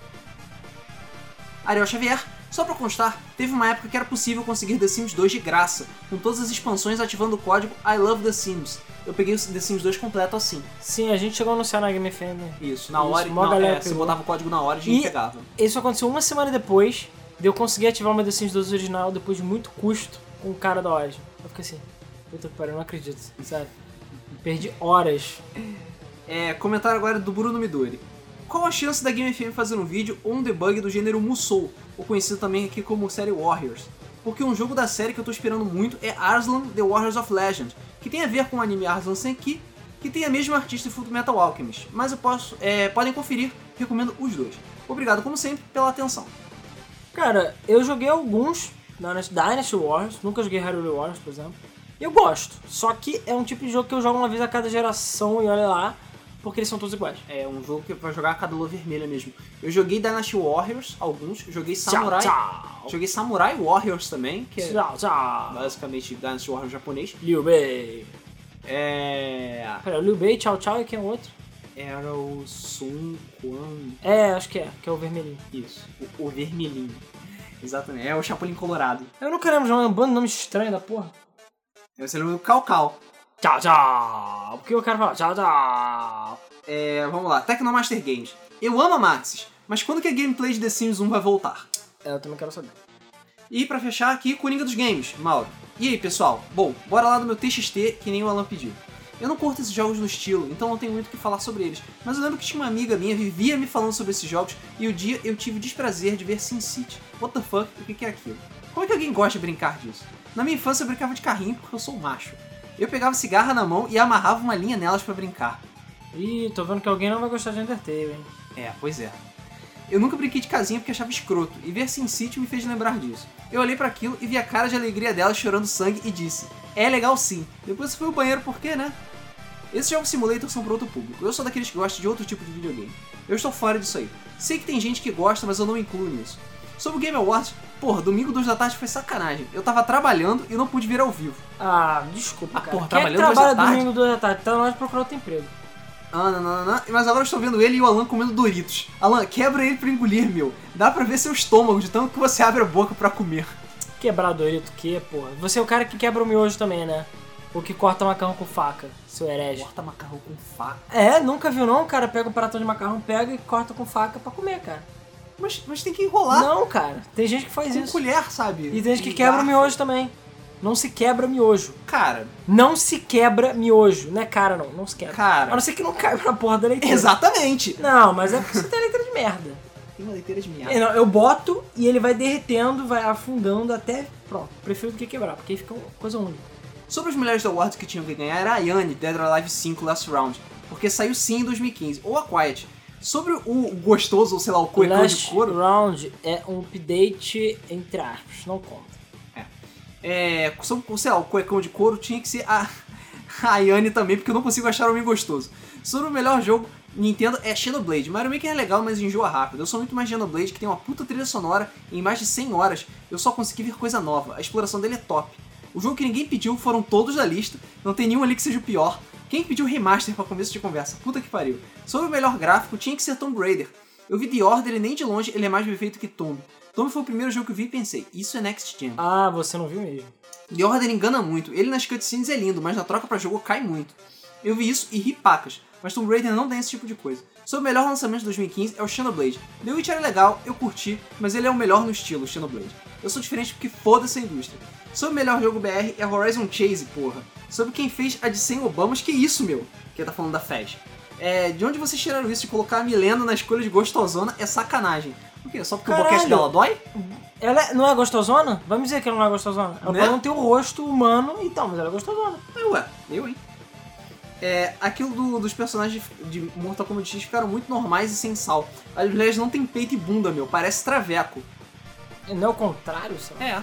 Ariel Xavier, só pra constar, teve uma época que era possível conseguir The Sims 2 de graça, com todas as expansões ativando o código I Love The Sims. Eu peguei o The Sims 2 completo assim. Sim, a gente chegou a anunciar na Game FM. Isso, na Isso, hora, não, galera é, você botava o código na hora e a gente E- pegava. Isso aconteceu uma semana depois de eu conseguir ativar o meu The Sims 2 original depois de muito custo com o cara da Origin. Eu fiquei assim, puta que pariu, não acredito, sério. Perdi horas. É, comentário agora do Bruno Midori. Qual a chance da Game FM fazer um vídeo ou um debug do gênero Musou, ou conhecido também aqui como série Warriors? Porque um jogo da série que eu tô esperando muito é Arslan The Warriors of Legend, que tem a ver com o anime Arslan Senki, que tem a mesma artista em Full Metal Alchemist. Mas eu posso, é, podem conferir, recomendo os dois. Obrigado, como sempre, pela atenção. Cara, eu joguei alguns Dynasty Wars, nunca joguei Hyrule Wars, por exemplo. Eu gosto, só que é um tipo de jogo que eu jogo uma vez a cada geração e olha lá, porque eles são todos iguais. É um jogo que vai jogar a cada lua vermelha mesmo. Eu joguei Dynasty Warriors, alguns, joguei Samurai. Tchau, Joguei Samurai Warriors também, que é tchau. Tchau, tchau. basicamente Dynasty Warriors japonês. Liu Bei. É. Pera, Liu Bei, tchau, tchau e quem é o outro? Era o Sun Quan. É, acho que é, que é o vermelhinho. Isso, o, o vermelhinho. Exatamente, é o Chapolin Colorado. Eu nunca lembro de um bando de nome estranho da porra. Você lembra do Cal Cal. Tchau, tchau. Porque eu quero falar tchau, tchau. É, vamos lá, Tecnomaster Games. Eu amo a Maxis, mas quando que a gameplay de The Sims 1 vai voltar? É, eu também quero saber. E pra fechar aqui, Coringa dos Games, Mauro. E aí, pessoal? Bom, bora lá do meu TXT, que nem o Alan pediu. Eu não curto esses jogos no estilo, então não tenho muito o que falar sobre eles. Mas eu lembro que tinha uma amiga minha, vivia me falando sobre esses jogos, e o dia eu tive o desprazer de ver SimCity. What the fuck? O que que é aquilo? Como é que alguém gosta de brincar disso? Na minha infância eu brincava de carrinho porque eu sou macho. Eu pegava cigarra na mão e amarrava uma linha nelas pra brincar. Ih, tô vendo que alguém não vai gostar de Undertale, hein? É, pois é. Eu nunca brinquei de casinha porque achava escroto, e ver SimCity me fez lembrar disso. Eu olhei pra aquilo e vi a cara de alegria dela chorando sangue e disse: É legal sim. Depois fui ao banheiro por quê, né? Esses jogos simulator são para outro público. Eu sou daqueles que gostam de outro tipo de videogame. Eu estou fora disso aí. Sei que tem gente que gosta, mas eu não me incluo nisso. Sobre o Game Awards, porra, domingo 2 da tarde foi sacanagem. Eu tava trabalhando e não pude vir ao vivo. Ah, desculpa, Ah, cara. porra, Quem é que trabalha domingo, duas da tarde? Tá na hora de procurar outro emprego. Ah, não, não, não, não. Mas agora eu estou vendo ele e o Alan comendo Doritos. Alan, quebra ele pra engolir, meu. Dá pra ver seu estômago de tanto que você abre a boca pra comer. Quebrar Dorito, que, porra? Você é o cara que quebra o miojo também, né? O que corta macarrão com faca, seu herege. Corta macarrão com faca. É, nunca viu não? O cara pega um pratão de macarrão, pega e corta com faca pra comer, cara. Mas, mas tem que enrolar Não, cara. Tem gente que faz com isso. colher, sabe? E tem gente que quebra o miojo também. Não se quebra miojo. Cara, Não se quebra miojo. Não é cara, não. Não se quebra. Cara. A não ser que não caiba na porra da leiteira. exatamente. Não, mas é porque você tem leiteira de merda. Tem uma leiteira de É, merda. não, eu boto e ele vai derretendo, vai afundando até. Pronto. Prefiro do que quebrar, porque aí fica uma coisa única. Sobre os melhores awards que tinham que ganhar era a Ayane, Dead or Alive 5 Last Round, porque saiu sim em 2015, ou a Quiet. Sobre o gostoso, ou sei lá, o cuecão de Last couro, Round é um update entre aspas, não conta. é, sobre, sei lá, o cuecão de couro tinha que ser a, a Ayane também, porque eu não consigo achar o homem gostoso. Sobre o melhor jogo, Nintendo é Xenoblade. Mario Maker é legal, mas enjoa rápido. Eu sou muito mais Xenoblade, que tem uma puta trilha sonora e em mais de 100 horas eu só consegui ver coisa nova. A exploração dele é top. O jogo que ninguém pediu foram todos da lista, não tem nenhum ali que seja o pior. Quem pediu remaster pra começo de conversa? Puta que pariu. Sobre o melhor gráfico, tinha que ser Tomb Raider. Eu vi The Order e nem de longe ele é mais bem feito que Tomb. Tomb foi o primeiro jogo que eu vi e pensei, isso é Next Gen. Ah, você não viu mesmo. The Order engana muito, ele nas cutscenes é lindo, mas na troca pra jogo cai muito. Eu vi isso e ri pacas, mas Tomb Raider não tem esse tipo de coisa. Sobre o melhor lançamento de 2015 é o Xenoblade. The Witcher é legal, eu curti, mas ele é o melhor no estilo, Xenoblade. Eu sou diferente porque foda-se a indústria. Sobre o melhor jogo BR é Horizon Chase, porra. Sobre quem fez a de 100 Obamas, que isso, meu? Que tá falando da FES. É, de onde vocês tiraram isso de colocar a Milena na escolha de gostosona é sacanagem. Por quê? Só porque Caralho. o boquete dela dói? Ela é- não é gostosona? Vamos dizer que ela não é gostosona. Ela Né? não ter o rosto humano e tal, mas ela é gostosona. Ah, Ué, eu, hein? É, aquilo do- dos personagens de Mortal Kombat X ficaram muito normais e sem sal. As mulheres não têm peito e bunda, meu, parece traveco. Não é o contrário, sabe? É.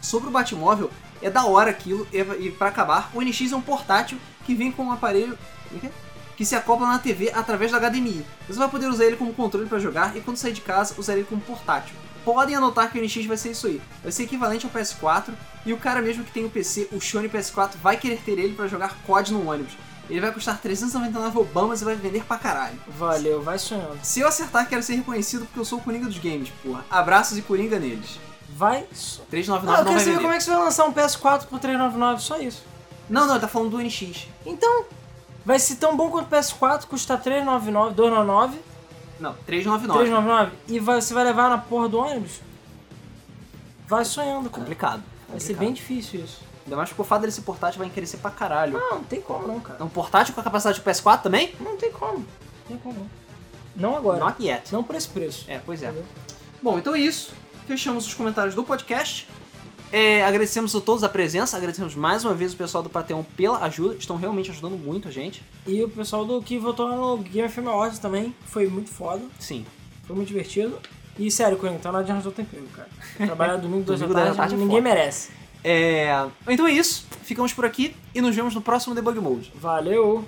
Sobre o Batmóvel, é da hora aquilo, e e pra acabar, o NX é um portátil que vem com um aparelho é que é? que se acopla na TV através da HDMI. Você vai poder usar ele como controle pra jogar e quando sair de casa, usar ele como portátil. Podem anotar que o NX vai ser isso aí. Vai ser equivalente ao PS4 e o cara mesmo que tem o PC, o Sony PS4, vai querer ter ele pra jogar COD no ônibus. Ele vai custar 399 Obamas e vai vender pra caralho. Valeu, vai sonhando. Se eu acertar, quero ser reconhecido porque eu sou o Coringa dos games, porra. Abraços e Coringa neles. Vai. so- 399 Não, eu não quero saber vender. como é que você vai lançar um PS4 por 399, só isso. Não, não, ele tá falando do NX. Então, vai ser tão bom quanto o PS4, custa 399, 299, Não, 399. 399 e vai- você vai levar na porra do ônibus? Vai sonhando, cara. Complicado. Vai ser bem difícil isso. Ainda mais porque o fato dele ser portátil vai encarecer pra caralho. Não, não tem como não, cara. É um portátil com a capacidade do PS4 também? Não tem como. Não tem como não. Não agora. Not yet. Não por esse preço. É, pois é. Entendeu? Bom, então é isso. Fechamos os comentários do podcast. É, agradecemos a todos a presença, agradecemos mais uma vez o pessoal do Patreon pela ajuda, estão realmente ajudando muito a gente. E o pessoal do que votou no Game Film Awards também foi muito foda, Sim. foi muito divertido. E sério, Coringa, hora de arranjar o tempo, cara. Trabalhar domingo, da duas da tarde, tarde é ninguém foda. merece. É, então é isso, ficamos por aqui e nos vemos no próximo Debug Mode. Valeu!